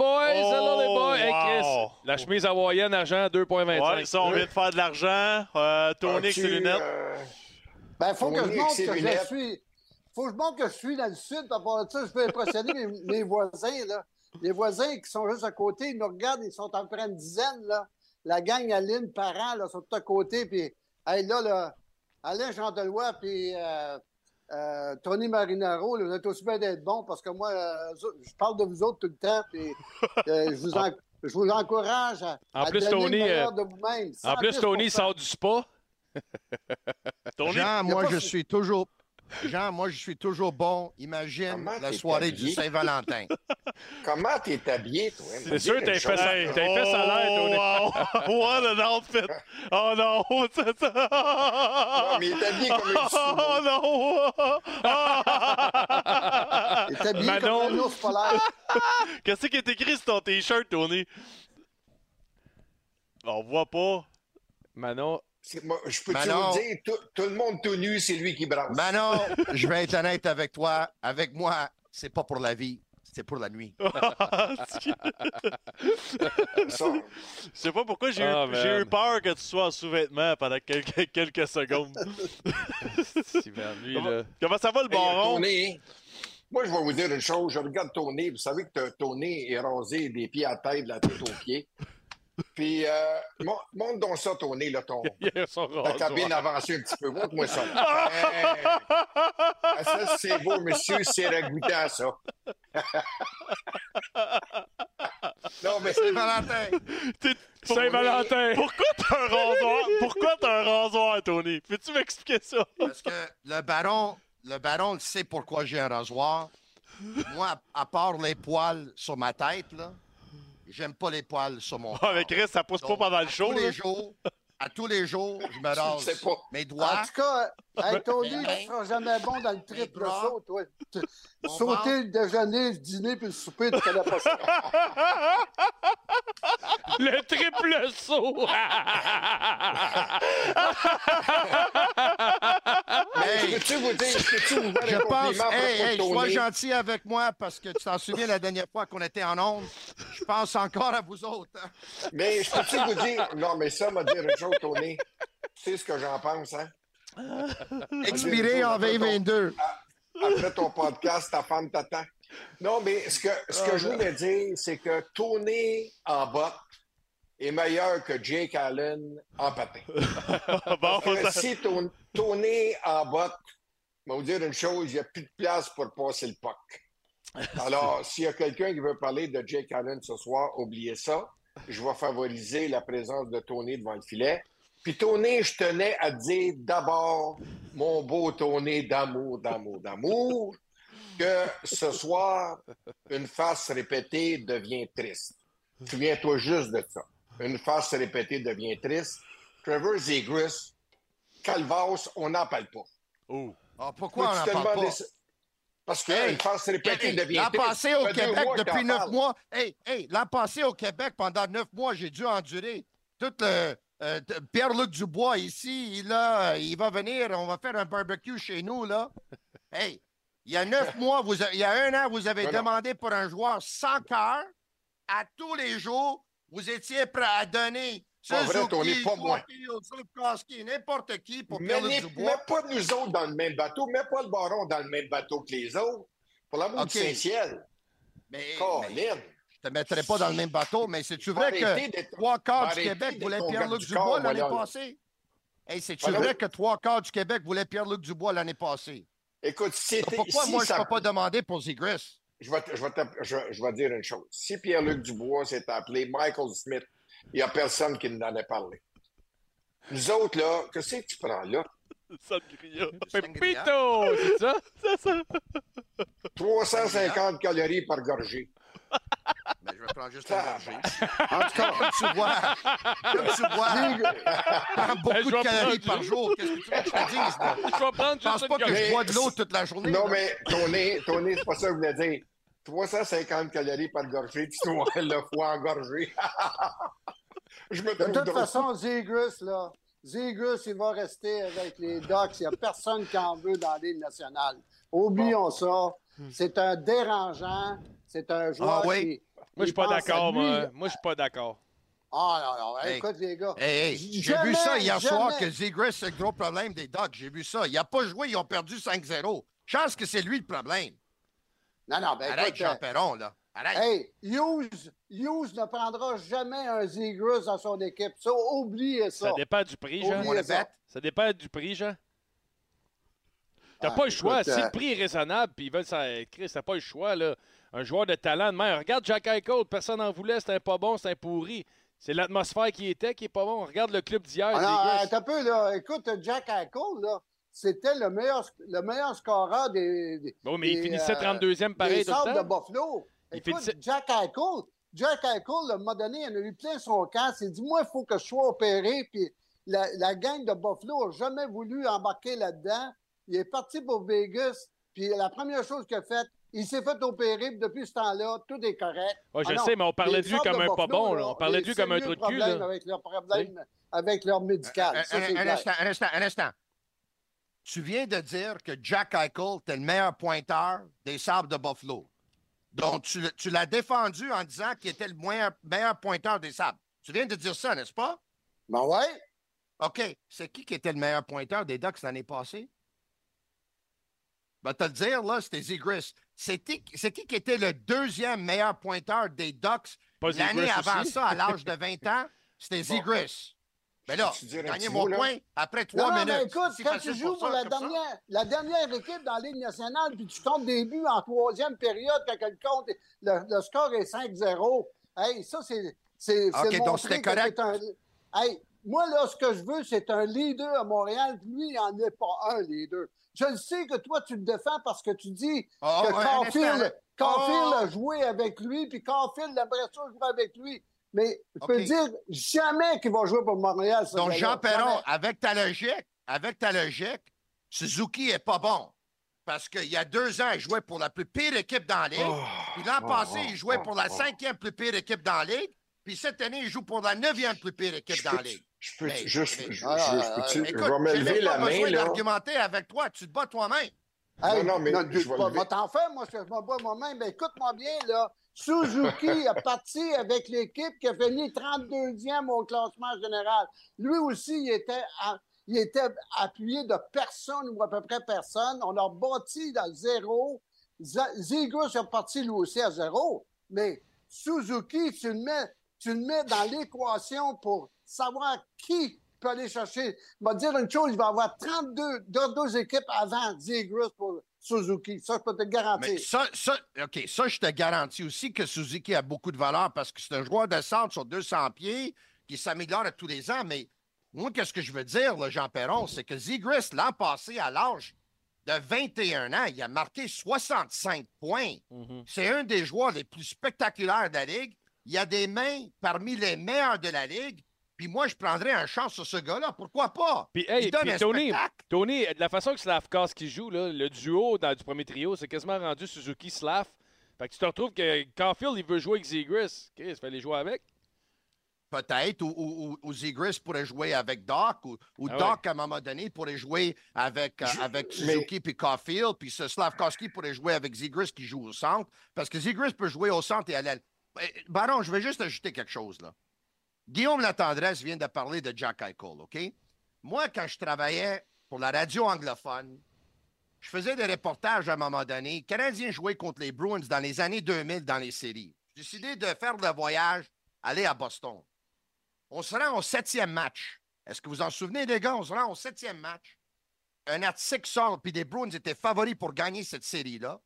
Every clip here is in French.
Hello les boys! Hello les boys! Hey Chris, wow. la chemise hawaïenne argent 2.25. Ouais, ça, on vient de faire de l'argent. Euh, Tony ses lunettes. euh, Ben, faut que je montre que je suis. Faut que je montre que je suis dans le sud. À part de ça, je peux impressionner mes, mes voisins, là. Les voisins qui sont juste à côté, ils nous regardent, ils sont peu près une dizaine, là. La gang Aline, parents, là, sont tout à côté. Puis, hey, là, là, Alain Chandelois, puis euh, euh, Tony Marinaro, là, vous êtes aussi bien d'être bons parce que moi, euh, je parle de vous autres tout le temps. Puis, euh, je, vous en- je vous encourage à, En à plus, donner Tony, le meilleur de vous-même. En plus, 110%. Tony sort du spa. Tony, Jean, moi, je suis toujours. Jean, moi, je suis toujours bon. Imagine Comment la t'es soirée du Saint-Valentin. Comment t'es habillé, toi? C'est sûr, une fait. T'as fait ça l'air, Tony. Oh, wow. What an outfit. Oh non. c'est ça. Non, mais il est habillé comme un Oh non. Il est habillé Manon. comme un ours polaire. Qu'est-ce qui est écrit sur ton t-shirt, Tony? On voit pas. Manon, moi, Je peux Manon. toujours dire, tout, tout le monde tout nu, c'est lui qui brasse. Manon, je vais être honnête avec toi. Avec moi, c'est pas pour la vie, c'est pour la nuit. Je sais pas pourquoi j'ai Ah, eu, eu peur que tu sois en sous-vêtements pendant quelques, quelques secondes. Lui, comment, là. comment ça va le Hey, baron? Tony, moi, je vais vous dire une chose. Je regarde ton nez. Vous savez que ton nez est rasé des pieds à tête, de la tête aux pieds. Puis, euh, mon- montre donc ça, ton nez, là, ton, Il a son ta rasoir. cabine avancée un petit peu. Montre-moi ça. Hey! Ah, ça, c'est beau, monsieur. C'est ragoûtant, ça. non, mais Saint-Valentin! T'es- Saint-Valentin! Pourquoi t'as un rasoir? Pourquoi t'as un rasoir, Tony? Peux-tu m'expliquer ça? Parce que le baron, le baron le sait pourquoi j'ai un rasoir. Moi, à part les poils sur ma tête, là, j'aime pas les poils sur mon Ah, mais Chris, ça pousse pas Donc, pendant le à show. Tous là. les jours, à tous les jours, je me sais rase pas. mes En doigts. tout cas, hey, Tony, tu seras jamais bon dans le triple saut, toi. Sauter le déjeuner, le dîner puis le souper, tu connais pas ça. Le triple saut! Hey, peux-tu vous dire, peux-tu vous faire Je pense, hey, hey, sois gentil avec moi parce que tu t'en souviens la dernière fois qu'on était en onde? Je pense encore à vous autres. hein? Mais je peux-tu vous dire, non, mais ça m'a dire une chose, Tony. Tu sais ce que j'en pense, hein? Expiré en 2022. Après ton podcast, ta femme t'attend. Non, mais ce que, ce que je voulais dire, c'est que Tony en botte est meilleur que Jake Allen en patin. bon, ça- si ton, Tony en botte, je vais vous dire une chose, il n'y a plus de place pour passer le puck. Alors, s'il y a quelqu'un qui veut parler de Jake Allen ce soir, oubliez ça. Je vais favoriser la présence de Tony devant le filet. Puis Tony, je tenais à dire d'abord, mon beau Tony d'amour, d'amour, d'amour, que ce soir, une face répétée devient triste. Souviens-toi juste de ça. Une face répétée devient triste. Trevor Zegras, Calvas, on n'en parle pas. Oh. Ah, pourquoi on n'en tu te parle demandais pas? ça- Parce que Hey, une répétée Hey, devient L'an passé au Québec, mois depuis neuf mois. Hey, hey, l'an passé au Québec, pendant neuf mois, j'ai dû endurer tout le. euh, Pierre-Luc Dubois ici, il, a, il va venir, on va faire un barbecue chez nous, là. Hey, il y a neuf mois, vous a- il y a un an, vous avez demandé pour un joueur sans cœur. À tous les jours, vous étiez prêt à donner Pas vrai, Suzuki, Tony, pas moi. Joachim, Slupkowski, n'importe qui pour Mais pas nous autres dans le même bateau. Mets pas le baron dans le même bateau que les autres. Pour l'amour OK. du Saint-Ciel. Mais, mais je te mettrais pas dans le même bateau, mais c'est-tu vrai que. Trois quarts du Québec voulaient Pierre-Luc Dubois l'année passée? Hey, c'est-tu vrai que trois quarts du Québec voulaient Pierre-Luc Dubois l'année passée? Écoute, si Pourquoi si moi, je ne peux pas demander pour Zegris? je vais, te- je, vais je vais dire une chose. Si Pierre-Luc Dubois s'est appelé Michael Smith, il n'y a personne qui n'en a parlé. Nous autres, là, qu'est-ce que tu prends là? Sangria. Pepito! C'est ça? C'est ça. 350 calories par gorgée. Ben, je vais prendre juste un gorgée. En tout cas, Comme tu vois, comme tu vois, Zig- prends Ben, beaucoup je de calories par jour. Qu'est-ce que tu veux que je te dise, là? Je vais prendre Je pense pas que je bois de l'eau toute la journée. Non, là. mais Tony, Tony, c'est pas ça que je voulais dire. 350 calories par gorgée, tu dois le foie engorgé. Je me De toute façon, Zegras, là, Zegras, il va rester avec les Ducks. Il n'y a personne qui en veut dans l'île nationale. Oublions ça. C'est un dérangeant. C'est un joueur Ah oui? qui. Moi, je suis pas d'accord, moi. Moi, je suis pas d'accord. Ah, non, non. Hey. Écoute, les gars. Hey, hey, j'ai vu ça hier jamais. soir que Zegras, c'est le gros problème des Ducks. J'ai vu ça. Il n'a pas joué, ils ont perdu 5-0. Chance que c'est lui le problème. Non, non, ben Arrête, écoute, Jean euh, Perron, là. Arrête. Hey, Hughes, Hughes ne prendra jamais un Zegras dans son équipe. Ça, oubliez ça. Ça dépend du prix, Jean. Oubliez ça. Ça dépend du prix, Jean. T'as Ah, pas le choix. écoute, Si euh, le prix est raisonnable, puis ils veulent ça. Chris, t'as pas le choix, là. Un joueur de talent de même. Regarde Jack Eichel, personne n'en voulait, c'était un pas bon, c'était un pourri. C'est l'atmosphère qui était qui est pas bon. Regarde le club d'hier, Ah non, un peu, là. Écoute, Jack Eichel, là, c'était le meilleur, le meilleur scoreur des, des, Bon, mais il finissait euh, 32e pareil des tout le Sabres de. Buffalo. Il Écoute, Jack Eichel, Jack Eichel, à un moment donné, il en a eu plein son camp. Il dit, moi, il faut que je sois opéré. Puis la, la gang de Buffalo n'a jamais voulu embarquer là-dedans. Il est parti pour Vegas. Puis la première chose qu'il a faite, il s'est fait opérer. Puis depuis ce temps-là, tout est correct. Ouais, je Ah non, sais, mais on parlait de lui comme un pas bon. là. On parlait de lui comme un trou sérieux de cul. problèmes là. Avec leur problème, avec leur médical. Un, Ça, un- c'est un clair. instant, un instant, un instant. Tu viens de dire que Jack Eichel était le meilleur pointeur des Sabres de Buffalo. Donc, tu, l'as défendu en disant qu'il était le meilleur, meilleur pointeur des Sabres. Tu viens de dire ça, n'est-ce pas? Ben ouais. OK. C'est qui qui était le meilleur pointeur des Ducks l'année passée? Ben, te le dire, là, c'était Zegris. C'est qui qui était le deuxième meilleur pointeur des Ducks l'année avant aussi. ça, à l'âge de 20 ans? C'était Zegris. Mais là, un gagné petit mon là? point après trois non, minutes. mais écoute, C'est quand tu joues pour la dernière, la dernière équipe dans la Ligue nationale, puis tu comptes des buts en troisième période, quand le, compte, le, score est 5-0, hey, ça, c'est. c'est OK, donc c'était correct? Hey, moi, là, ce que je veux, c'est un leader à Montréal, puis lui, il n'en est pas un leader. Je le sais que toi, tu le défends parce que tu dis Oh, que Caulfield, là. Oh! a joué avec lui, puis Caulfield aimerait ça jouer avec lui. Mais je peux dire jamais qu'il va jouer pour Montréal. ce Donc. Jean Perron, Jamais. avec ta logique, avec ta logique, Suzuki est pas bon. Parce qu'il y a deux ans, il jouait pour la plus pire équipe dans la Ligue. Oh. Puis l'an passé, il jouait pour la cinquième plus pire équipe dans la Ligue. Puis cette année, il joue pour la neuvième plus pire équipe Je dans la Ligue. je peux Mais- juste, mais- je, Ah, je- ah, peux-tu- Écoute, je vais me lever la pas main, besoin là. d'argumenter avec toi. Tu te bats toi-même. Hey, Non, non, mais je vais je vais t'en faire, moi, je je me bats moi-même. Mais écoute-moi bien, là. Suzuki a parti avec l'équipe qui a fini 32e au classement général. Lui aussi, il était, à- appuyé de personne ou à peu près personne. On a bâti le zéro. Z- Zegras est parti lui aussi à zéro. Mais Suzuki, tu le mets, dans l'équation pour savoir qui peut aller chercher. Il va dire une chose, il va y avoir 32 deux, deux équipes avant Zegras pour Suzuki. Ça, je peux te le garantir. Mais ça, ça, OK, ça, je te garantis aussi que Suzuki a beaucoup de valeur parce que c'est un joueur de centre sur 200 pieds qui s'améliore à tous les ans. Mais moi, qu'est-ce que je veux dire, là, Jean Perron, c'est que Zegris, l'an passé, à l'âge de 21 ans, il a marqué 65 points. Mhm. C'est un des joueurs les plus spectaculaires de la Ligue. Il a des mains parmi les meilleurs de la Ligue. Puis moi, je prendrais un chance sur ce gars-là. Pourquoi pas? Puis, hey, il donne puis un Tony. Tony, de la façon que Slavkos qui joue, là, le duo dans, du premier trio, c'est quasiment rendu Suzuki-Slav. Fait que tu te retrouves que Caulfield, il veut jouer avec Zegris. Chris, fallait jouer avec. Peut-être, ou, ou, ou- pourrait jouer avec Doc, ou, ou Ah Doc, à un moment donné, pourrait jouer avec, euh, avec mais- Suzuki puis Caulfield, puis ce Slavkowski pourrait jouer avec Zegras qui joue au centre, parce que Zegras peut jouer au centre et à l'aile. Eh, Baron, je vais juste ajouter quelque chose, là. Guillaume Latendresse vient de parler de Jack Eichel, OK? Moi, quand je travaillais pour la radio anglophone, je faisais des reportages à un moment donné. Les Canadiens jouaient contre les Bruins dans les années 2000 dans les séries. J'ai décidé de faire le voyage, aller à Boston. On se rend au septième match. Est-ce que vous en souvenez, les gars? On se rend au septième match. Un article sort, puis les Bruins étaient favoris pour gagner cette série-là.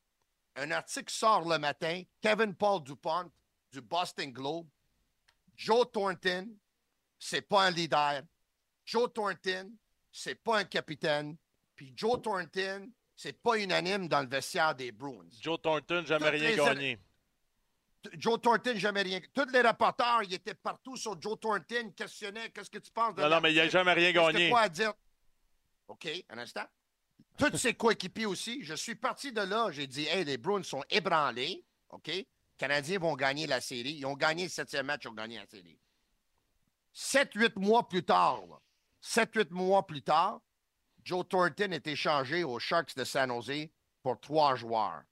Un article sort le matin. Kevin Paul Dupont du Boston Globe. Joe Thornton, c'est pas un leader. Joe Thornton, c'est pas un capitaine. Puis Joe Thornton, c'est pas unanime dans le vestiaire des Bruins. Joe Thornton, jamais Toutes rien les gagné. Joe Thornton, jamais rien. Tous les reporters, ils étaient partout sur Joe Thornton, questionnaient qu'est-ce que tu penses de Non, non, mais il n'a jamais rien gagné. quoi à dire? OK, un instant. Tous ses coéquipiers aussi. Je suis parti de là. J'ai dit, hey, les Bruins sont ébranlés. OK? Les Canadiens vont gagner la série. Ils ont gagné le septième match, ils ont gagné la série. Sept, huit mois plus tard, là, sept, huit mois plus tard, Joe Thornton est échangé aux Sharks de San Jose pour trois joueurs.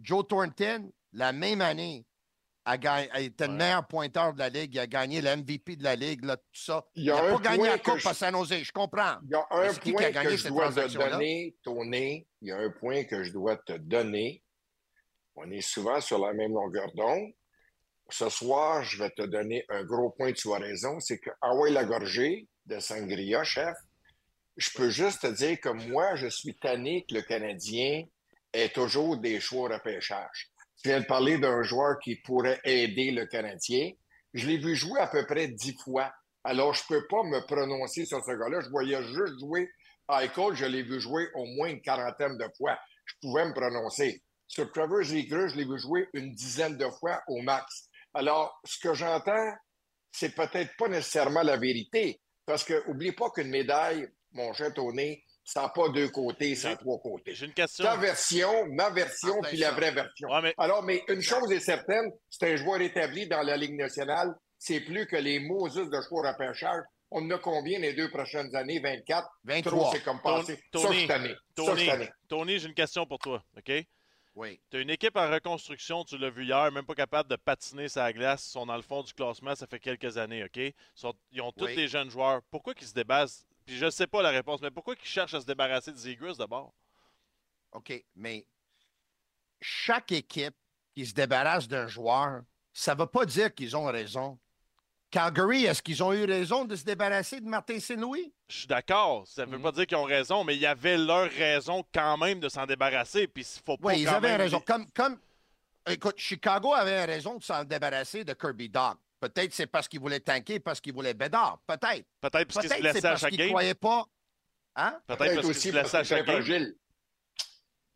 Joe Thornton, la même année, a gagné, a été le meilleur pointeur de la Ligue. Il a gagné le MVP de la Ligue, là, tout ça. Il n'a pas gagné point la Coupe je- à San Jose, je comprends. Il y a un c'est qui point a gagné que je dois te donner, Tony? Il y a un point que je dois te donner. On est souvent sur la même longueur d'onde. Ce soir, je vais te donner un gros point, tu as raison. C'est que Hawaii Lagorgé de Sangria, chef, je peux juste te dire que moi, je suis tanné que le Canadien ait toujours des choix au repêchage. Tu viens de parler d'un joueur qui pourrait aider le Canadien. Je l'ai vu jouer à peu près dix fois. Alors, je ne peux pas me prononcer sur ce gars-là. Je voyais juste jouer Eichel. Je l'ai vu jouer au moins une quarantaine de fois. Je pouvais me prononcer. Sur Trevor Zegers, je l'ai vu jouer une dizaine de fois au max. Alors, ce que j'entends, c'est peut-être pas nécessairement la vérité. Parce que, oublie pas qu'une médaille, mon cher Tony, ça n'a pas deux côtés, ça a trois côtés. J'ai une question. Ta version, ma version, Ah, puis la vraie version. Ouais, mais Alors, mais une chose est certaine, c'est un joueur établi dans la Ligue nationale. C'est plus que les Moses de choix repêchage. On en a combien les deux prochaines années? 24? Trop, 23. c'est comme passé. Tony, cette année. Ça, Tony, cette année. Tony, j'ai une question pour toi, OK? Oui. Tu as une équipe en reconstruction, tu l'as vu hier, même pas capable de patiner sa glace. Ils sont dans le fond du classement, ça fait quelques années, OK? Ils, sont- ils ont tous Oui. les jeunes joueurs. Pourquoi ils se débattent? Puis je sais pas la réponse, mais pourquoi ils cherchent à se débarrasser de Zegers d'abord? OK, mais chaque équipe qui se débarrasse d'un joueur, ça ne veut pas dire qu'ils ont raison. Calgary, est-ce qu'ils ont eu raison de se débarrasser de Martin Saint-Louis? Je suis d'accord, ça Mhm. veut pas dire qu'ils ont raison, mais il y avait leur raison quand même de s'en débarrasser. Puis il faut pas Oui, ils avaient même- raison. Comme, comme, écoute, Chicago avait raison de s'en débarrasser de Kirby Dog. Peut-être c'est parce qu'ils voulaient tanker, parce qu'ils voulaient Bédard. Peut-être. Peut-être parce qu'ils se Peut-être c'est blessaient à parce chaque qu'ils game. ne croyaient pas. Hein? Peut-être parce qu'ils se parce blessaient à chaque game.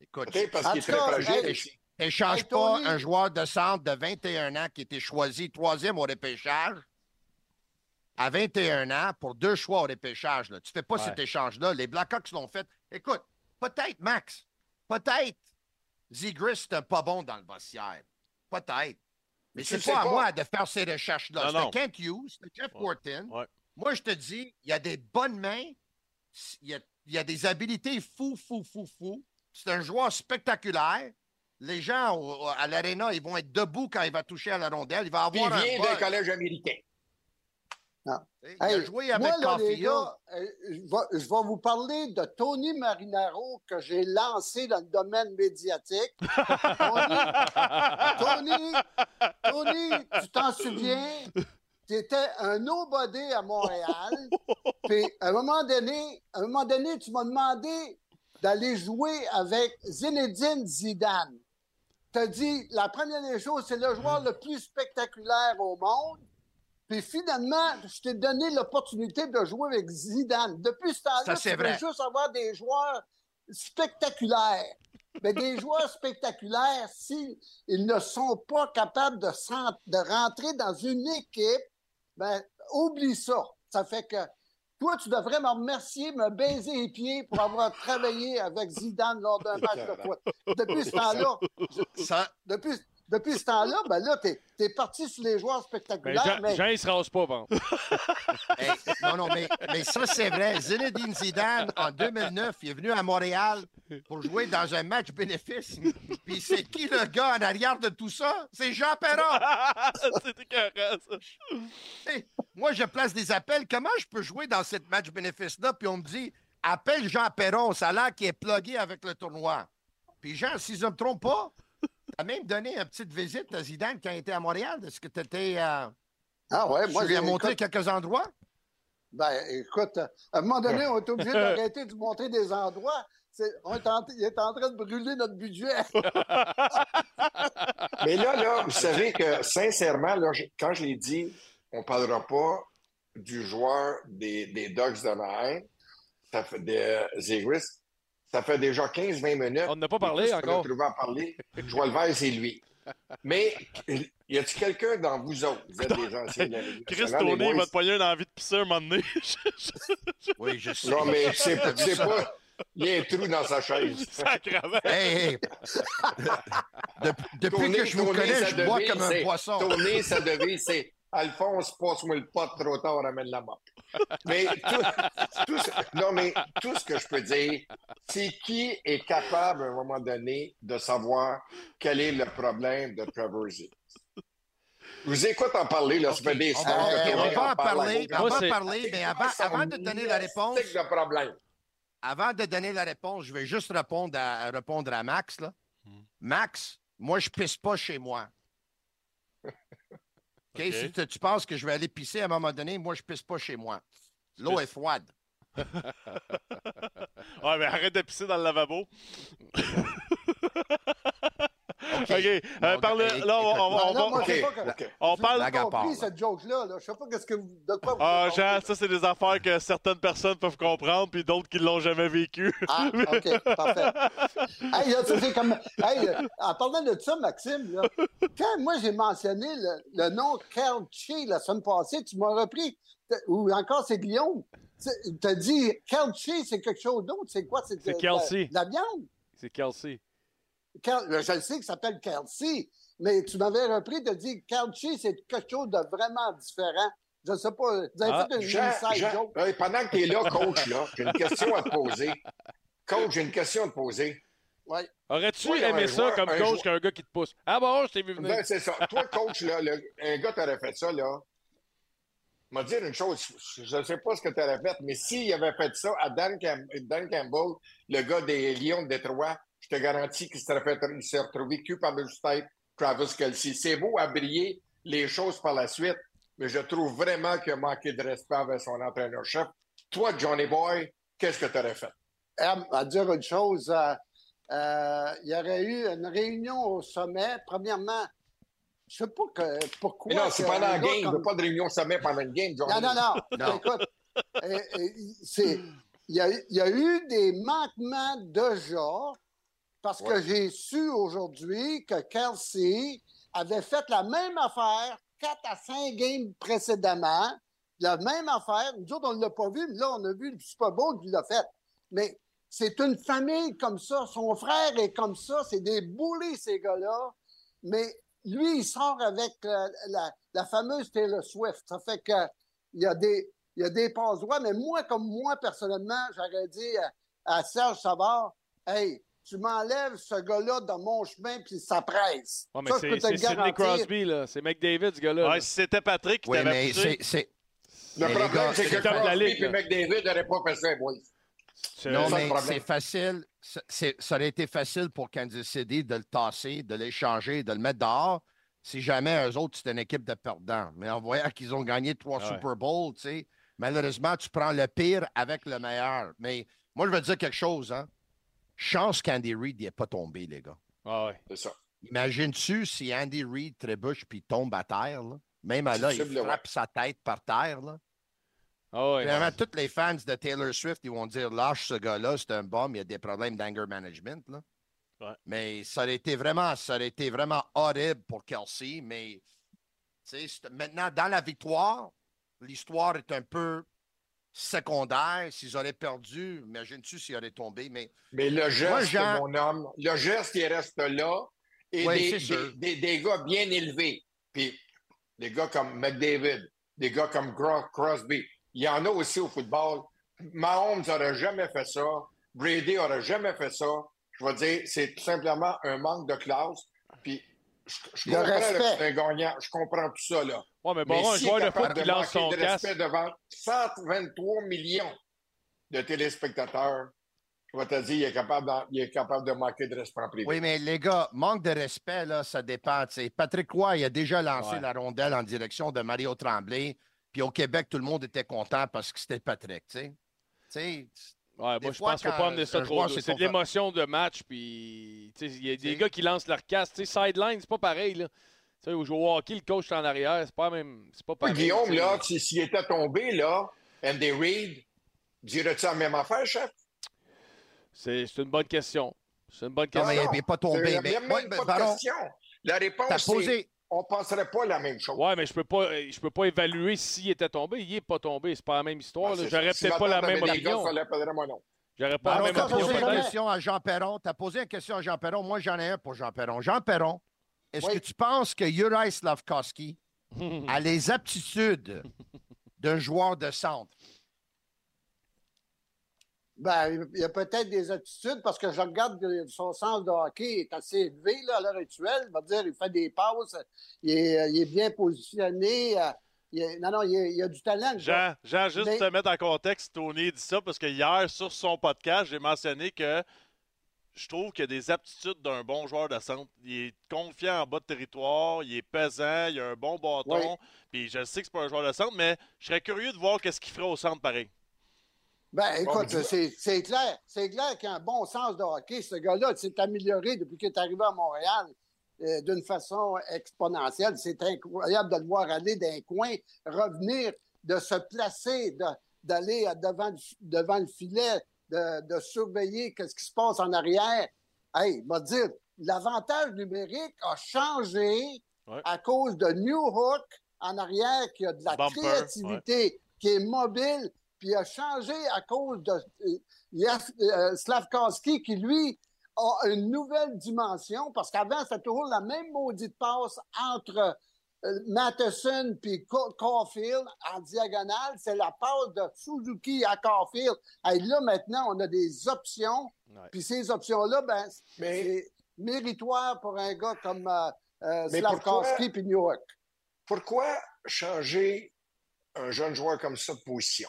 Écoute, Peut-être parce Échange Hey, pas un joueur de centre de 21 ans qui était choisi troisième au repêchage à 21 ans pour deux choix au repêchage. Là. Tu fais pas Ouais. cet échange-là. Les Blackhawks l'ont fait. Écoute, peut-être, Max, peut-être Zegris, c'est pas bon dans le vestiaire. Peut-être. Mais c'est pas à moi de faire ces recherches-là. C'était Kent Hughes, c'était Jeff Ouais. Ouais. Moi, je te dis, il y a des bonnes mains. Il y a, il y a des habilités fou, fou, fou, fou. C'est un joueur spectaculaire. Les gens au- à l'aréna, ils vont être debout quand il va toucher à la rondelle. Il va avoir il un vient d'un collège américain. Il a Hey, joué avec moi, là, les gars, euh, je vais, je vais vous parler de Tony Marinaro que j'ai lancé dans le domaine médiatique. Tony, Tony, Tony, tu t'en souviens? Tu étais un nobody à Montréal. Puis, à un moment donné, à un moment donné, tu m'as demandé d'aller jouer avec Zinedine Zidane. Tu as dit, la première des choses, c'est le joueur le plus spectaculaire au monde. Puis finalement, je t'ai donné l'opportunité de jouer avec Zidane. Depuis ce temps-là, tu veux juste avoir des joueurs spectaculaires. Mais des joueurs spectaculaires, s'ils ne sont pas capables de, rentrer dans une équipe, ben, oublie ça. Ça fait que toi, tu devrais me remercier, me baiser les pieds pour avoir travaillé avec Zidane lors d'un match de foot. Depuis ce temps-là, Ça, depuis, depuis ce temps-là, ben là, t'es es parti sur les joueurs Ben, spectaculaires, Jean, mais Jean, il se rase pas, bon. hey, non, non, mais, mais ça, c'est vrai. Zinedine Zidane, en 2009, il est venu à Montréal pour jouer dans un match bénéfice. Puis c'est qui le gars en arrière de tout ça? C'est Jean Perron. C'était écœurant, ça. Hey, moi, je place des appels. Comment je peux jouer dans cette match bénéfice-là? Puis on me dit, appelle Jean Perron, ça a l'air qu'il est plugué avec le tournoi. Puis Jean, si je ne me trompe pas, t'as même donné une petite visite à Zidane quand il était à Montréal. Est-ce que tu étais. ah ouais, moi, tu lui as j'ai- montré écoute, quelques endroits? ben, écoute, à un moment donné, on est obligé d'arrêter de montrer des endroits. On est en, il est en train de brûler notre budget. Mais là, là, vous savez que, sincèrement, là, je- quand je l'ai dit, on ne parlera pas du joueur des, des Ducks ça fait des Zegris, ça fait déjà 15-20 minutes. On n'a pas parlé encore. On a parler. Joël Vert, c'est lui. Mais y a-t-il quelqu'un dans vous autres? Vous êtes des anciens de la Ligue Chris Tony va te poigner une envie de pisser un moment donné. Oui, je sais. Non, mais c'est pas. Il y a un trou dans sa chaise. Sacrement. Hey, hey. Depuis, depuis Tourner, que je vous tourner, connais, je bois comme un poisson. Tourner, ça devient, c'est Alphonse, passe-moi le pot trop tard, ramène la mop. Mais tout, tout ce, non, mais tout ce que je peux dire, c'est qui est capable à un moment donné de savoir quel est le problème de Trevor Ziegler. Je vous écoute en parler, là, ça fait des On va, on va en parler, on va en parler, mais avant, de donner la réponse, de problème? avant de donner la réponse, je vais juste répondre à, à répondre à Max. Là. Hmm. Max, moi, je pisse pas chez moi. Si tu, tu penses que je vais aller pisser à un moment donné, moi, je pisse pas chez moi. L'eau est froide. Ouais, mais arrête de pisser dans le lavabo. OK. euh, Bon, parle- écoute, là, on, on- on Non, va- moi, pas que- on parle. compris cette joke-là. Là. Je sais pas qu'est-ce que vous- de quoi vous Ah, Jean, ça, c'est des affaires que certaines personnes peuvent comprendre, puis d'autres qui l'ont jamais vécu. Ah, OK, parfait. Hey, là, tu sais, comme. Hey, euh, en parlant de ça, Maxime, là, quand moi j'ai mentionné le, le nom Kelchi la semaine passée, tu m'as repris. Ou encore c'est Guillaume. Tu as dit Kelchi, c'est quelque chose d'autre. C'est quoi? C'est Kelsey. De la viande? C'est Kelsey. Kel- je le sais qu'il s'appelle Kelsey, mais tu m'avais repris, tu as dit Kelchi, c'est quelque chose de vraiment différent. Je ne sais pas. Vous avez Ah, fait une Jean, Jean, joke. hey, pendant que tu es là, coach, là, j'ai une question à te poser. Coach, j'ai une question à te poser. Ouais. Aurais-tu aimé ça joueur- comme coach joueur- qu'un gars qui te pousse? Ah bon, je t'ai vu venir. Ben, c'est ça. Toi, coach, là, le- un gars t'aurait fait ça, là. m'a dire une chose, je ne sais pas ce que tu aurais fait, mais s'il avait fait ça à Dan, Cam- Dan Campbell, le gars des Lions de Détroit, je te garantis qu'il serait fait, il s'est retrouvé cul par-dessus tête Travis Kelsey. C'est beau à briller les choses par la suite, mais je trouve vraiment qu'il a manqué de respect avec son entraîneur-chef. Toi, Johnny Boy, qu'est-ce que tu aurais fait? À dire une chose, euh, euh, il y aurait eu une réunion au sommet. Premièrement, je ne sais pas que, pourquoi. Mais non, c'est pendant un la game. Il comme- veut pas de réunion sommet pendant une game, Johnny. Non, non, non. Non. Écoute, euh, euh, c'est- il y, a, il y a eu des manquements de genre parce que j'ai su aujourd'hui que Kelsey avait fait la même affaire quatre à cinq games précédemment. La même affaire. Nous autres, on ne l'a pas vu, mais là, on a vu le Super Bowl qu'il l'a fait. Mais c'est une famille comme ça. Son frère est comme ça. C'est des boulets, ces gars-là. Mais lui, il sort avec la, la- la fameuse Taylor Swift. Ça fait que il y a des, il y a des passes droits. Mais moi, comme moi, personnellement, j'aurais dit à, à Serge Savard, hey, tu m'enlèves ce gars-là de mon chemin, puis ça presse. Ouais, mais ça, je c'est peux te c'est le Sidney. Crosby, là. C'est McDavid, ce gars-là. Ouais, si c'était Patrick qui Oui, t'avait c'est- c'est. Le Mais problème, gars, c'est que Crosby et. McDavid n'auraient pas fait ça, boys. C'est- Non, mais c'est facile. Ça- c'est- ça aurait été facile pour Kansas City de le tasser, de l'échanger, de le mettre dehors. Si jamais eux autres, c'était une équipe de perdants. Mais en voyant qu'ils ont gagné trois Ouais. Super Bowls, tu sais, malheureusement, tu prends le pire avec le meilleur. Mais moi, je veux dire quelque chose. Hein. Chance qu'Andy Reid n'est pas tombé, les gars. Ah ouais. C'est ça. Imagines-tu si Andy Reid trébuche puis tombe à terre? Là? Même à là, il frappe sa tête par terre. Là. Ah ouais. Finalement, tous les fans de Taylor Swift, ils vont dire lâche ce gars-là, c'est un bum, il y a des problèmes d'anger management. Là. Ouais. Mais ça aurait été vraiment, ça aurait été vraiment horrible pour Kelsey. Mais tu sais, c'est- maintenant, dans la victoire, l'histoire est un peu secondaire. S'ils auraient perdu, imagine-tu s'ils auraient tombé. Mais Mais le geste, Moi, Jean- mon homme, le geste, il reste là. Et des, des, des- des gars bien élevés. Puis des gars comme McDavid, des gars comme Crosby. Il y en a aussi au football. Mahomes n'aurait jamais fait ça. Brady n'aurait jamais fait ça. Je vais dire, c'est tout simplement un manque de classe. Puis je, comprends respect. un gagnant. Je comprends tout ça, là. Ouais, mais bon, un s'il est joueur de capable foot qui lance son de casque. respect devant 123 millions de téléspectateurs, je vais te dire, il est capable, d'en- il est capable de manquer de respect en privé. oui, mais les gars, manque de respect, là, ça dépend. Patrick Roy, il a déjà lancé Ouais. la rondelle en direction de Mario Tremblay. Puis au Québec, tout le monde était content parce que c'était Patrick. Tu sais. Ouais, moi, je pense qu'il ne faut pas amener ça trop loin. c'est de l'émotion de match, puis tu sais, il y a des gars qui lancent leur casse. Tu sais, sideline, c'est pas pareil, là. Tu sais, au joueur au hockey, le coach est en arrière, c'est pas même. C'est pas pareil. Guillaume, là, si- s'il était tombé, là, Andy Reid, dirais-tu la même affaire, chef? C'est c'est une bonne question. C'est une bonne Non, mais question. il n'est pas tombé. Mais, même ouais, pas de Baron, question. La t'as réponse, c'est posé. On ne penserait pas la même chose. Ouais, mais je peux pas, euh, je peux pas évaluer s'il était tombé. Il est pas tombé. C'est pas la même histoire. C'est J'aurais. Si peut-être pas la même opinion. J'aurais pas Baron, la même posé opinion. une question à Jean Perron. T'as posé une question à Jean Perron. Moi, j'en ai un pour Jean Perron. Jean Perron, est-ce Oui. que tu penses que Juraj Slavkovski a les aptitudes d'un joueur de centre? Ben, il y a peut-être des attitudes parce que je regarde que son sens de hockey est assez élevé là, à l'heure actuelle. Il va dire il fait des passes, il est, il est bien positionné. euh, il est- non, non, il, est- il a du talent. Jean, Jean, juste Mais- te mettre en contexte, Tony dit ça parce que hier, sur son podcast, j'ai mentionné que je trouve qu'il y a des aptitudes d'un bon joueur de centre. Il est confiant en bas de territoire, il est pesant, il a un bon bâton. Puis je sais que c'est pas un joueur de centre, mais je serais curieux de voir qu'est-ce qu'il ferait au centre pareil. Ben, écoute, c'est clair. C'est clair qu'il a un bon sens de hockey. Ce gars-là s'est amélioré depuis qu'il est arrivé à Montréal euh, d'une façon exponentielle. C'est incroyable de le voir aller d'un coin, revenir, de se placer, de- d'aller à- devant, le- devant le filet, de, de surveiller ce qui se passe en arrière. Hey, va dire, l'avantage numérique a changé Ouais. à cause de New Hook en arrière qui a de la Bumper, créativité, qui est mobile, puis a changé à cause de euh, euh, Slavkowski qui, lui, a une nouvelle dimension parce qu'avant, c'était toujours la même maudite passe entre euh, Matheson puis Ca- Caulfield en diagonale. C'est la passe de Suzuki à Caulfield. Et là, maintenant, on a des options. Ouais. Puis ces options-là, ben, Mais- c'est méritoire pour un gars comme euh, euh, Slavkowski puis New York. Pourquoi changer un jeune joueur comme ça de position?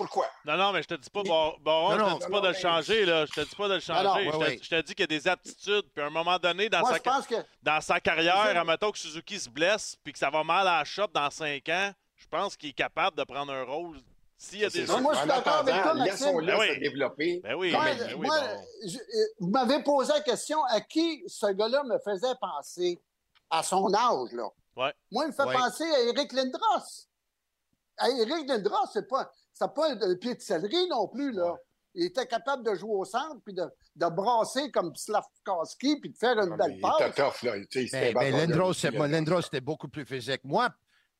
Pourquoi? Non, non, mais je te dis pas, Non, je te dis Non, pas non, de le changer, là. Je te dis pas de le changer. je, te, ouais. je te dis qu'il y a des aptitudes. Puis à un moment donné, dans, Moi, sa, que dans sa carrière, admettons que Suzuki se blesse puis que ça va mal à la shop dans 5 ans, je pense qu'il est capable de prendre un rôle. S'il y a des. Non, moi, je suis d'accord avec toi, Maxime. Ben oui. se développer. Ben oui, ben oui, moi, je- euh, vous m'avez posé la question à qui ce gars-là me faisait penser? À son âge, là. Ouais. Moi, il me fait Ouais. penser à Eric Lindros. À Eric Lindros, c'est pas, c'est pas un pied de céleri non plus, là. Il était capable de jouer au centre, puis de, de brasser comme Slavkowski, puis de faire une Ah, belle il était passe. tough, là. Tu sais, c'était Mais, mais Lindros, beaucoup plus physique. Moi,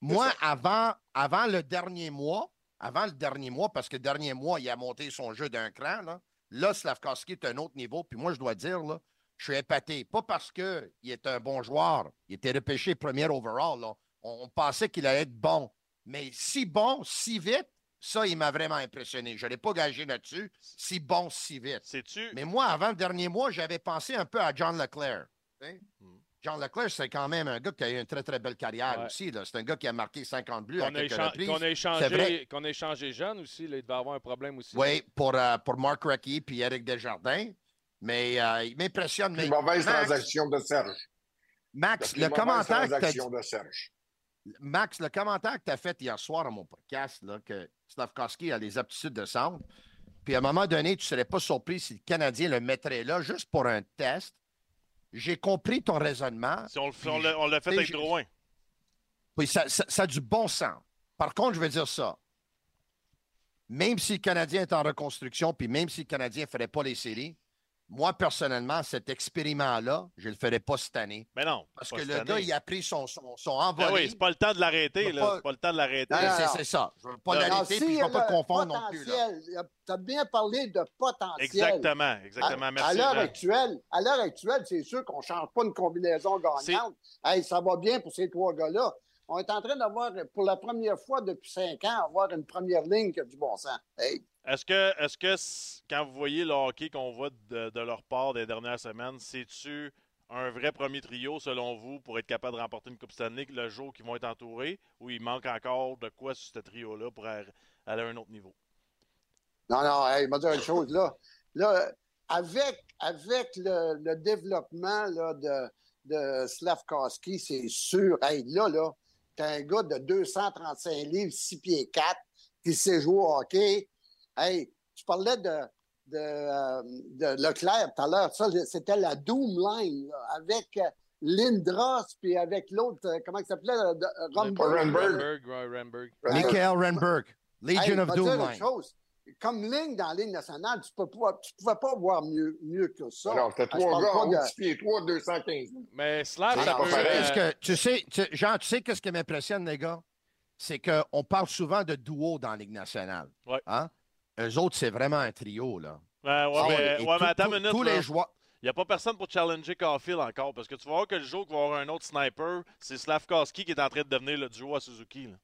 moi avant, avant le dernier mois, avant le dernier mois, parce que le dernier mois, il a monté son jeu d'un cran, là, là Slavkovski est à un autre niveau. Puis moi, je dois dire, là, je suis épaté. Pas parce qu'il est un bon joueur. Il était repêché premier overall. là. On, on pensait qu'il allait être bon. Mais si bon, si vite, ça, il m'a vraiment impressionné. Je ne l'ai pas gagé là-dessus. Si bon, si vite. Sais-tu? Mais moi, avant le dernier mois, j'avais pensé un peu à John Leclerc. tu sais. Hmm. John Leclerc, c'est quand même un gars qui a eu une très, très belle carrière Ouais. aussi. là. C'est un gars qui a marqué 50 buts à Qu'on a, quelques échan- reprises. qu'on a C'est échangé, vrai. qu'on a échangé jeune aussi. Là, il devait avoir un problème aussi. Oui, pour, euh, pour Mark Recchi puis Eric Desjardins. Mais euh, il m'impressionne. Mais mauvaise Max, transaction de Serge. Max, le commentaire que de Serge. Max, le commentaire que tu as fait hier soir à mon podcast, là, que Slavkovski a les aptitudes de centre, puis à un moment donné, tu ne serais pas surpris si le Canadien le mettrait là juste pour un test. J'ai compris ton raisonnement. Si on l'a- fait avec Drouin. Oui, ça, ça- ça a du bon sens. Par contre, je veux dire ça. Même si le Canadien est en reconstruction, puis même si le Canadien ne ferait pas les séries, moi, personnellement, cet expériment-là, je ne le ferais pas cette année. Mais non. Parce pas que cette le année. gars, il a pris son, son, son Ben envolé. oui, c'est pas le temps de l'arrêter, là. pas- C'est pas le temps de l'arrêter. Non, C'est ça. Je ne veux pas l'arrêter, si puis je ne veux pas le confondre non plus. Tu as bien parlé de potentiel. Exactement, exactement. À, Merci. à l'heure actuelle, à l'heure actuelle, c'est sûr qu'on ne change pas une combinaison gagnante. Hey, ça va bien pour ces trois gars-là. On est en train d'avoir, pour la première fois depuis cinq ans, avoir une première ligne qui a du bon sens. Hey, Est-ce que, est-ce que quand vous voyez le hockey qu'on voit de, leur part des dernières semaines, c'est-tu un vrai premier trio selon vous pour être capable de remporter une Coupe Stanley le jour qu'ils vont être entourés ou il manque encore de quoi sur ce trio-là pour aller à un autre niveau? Non, non, hey, il m'a dit une chose, là. Là, avec, avec le, le développement là, de, de Slavkowski, c'est sûr. Hey, là, là, t'as un gars de 235 livres, 6 pieds 4, qui sait jouer au hockey. Hey, tu parlais de, de, euh, de Leclerc tout à l'heure. Ça, c'était la Doom Line, là, avec, euh, Lindros, puis avec l'autre, euh, comment il s'appelait? de- Rumberg. Renberg. Michael Renberg, Legion Hey, of Doom une Line. chose. Comme ligne dans la Ligue nationale, tu ne pouvais pas voir mieux, mieux que ça. Alors, t'as Ah, je trois gars en de- haut, 6 pieds 3, 215. Mais Slav, C'est ça pas peut... euh, que, tu sais, tu- Jean, tu sais qu'est-ce qui m'impressionne, les gars? C'est qu'on parle souvent de duo dans la Ligue nationale. Ouais. Hein? Eux autres, c'est vraiment un trio, là. Ouais, Ah mais, ouais, attends tout- une minute. Tous là. les joueurs. Il n'y a pas personne pour challenger Caulfield encore parce que tu vas voir que le jour qu'il va y avoir un autre sniper, c'est Slavkowski qui est en train de devenir le duo à Suzuki. là.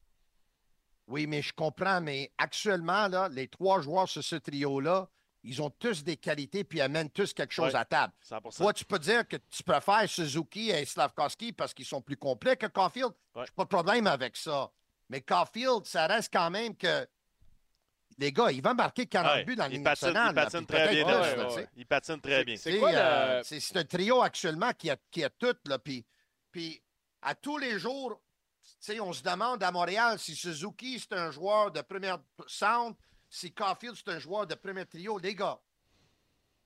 Oui, mais je comprends, mais actuellement, là, les trois joueurs sur ce trio-là, ils ont tous des qualités puis amènent tous quelque chose Ouais. à table. 100%. Toi, tu peux dire que tu préfères Suzuki et Slavkowski parce qu'ils sont plus complets que Caulfield. Ouais. J'ai pas de problème avec ça. Mais Caulfield, ça reste quand même que. Les gars, il va marquer 40 Ouais, buts dans la il Ligue patine, nationale. il patine très bien. plus, ouais. Il patine très bien. C'est le- euh, c'est c'est un trio actuellement qui a, qui a tout, là, puis, puis à tous les jours, tu sais, on se demande à Montréal si Suzuki, c'est un joueur de première sound, si Caulfield, c'est un joueur de premier trio. Les gars,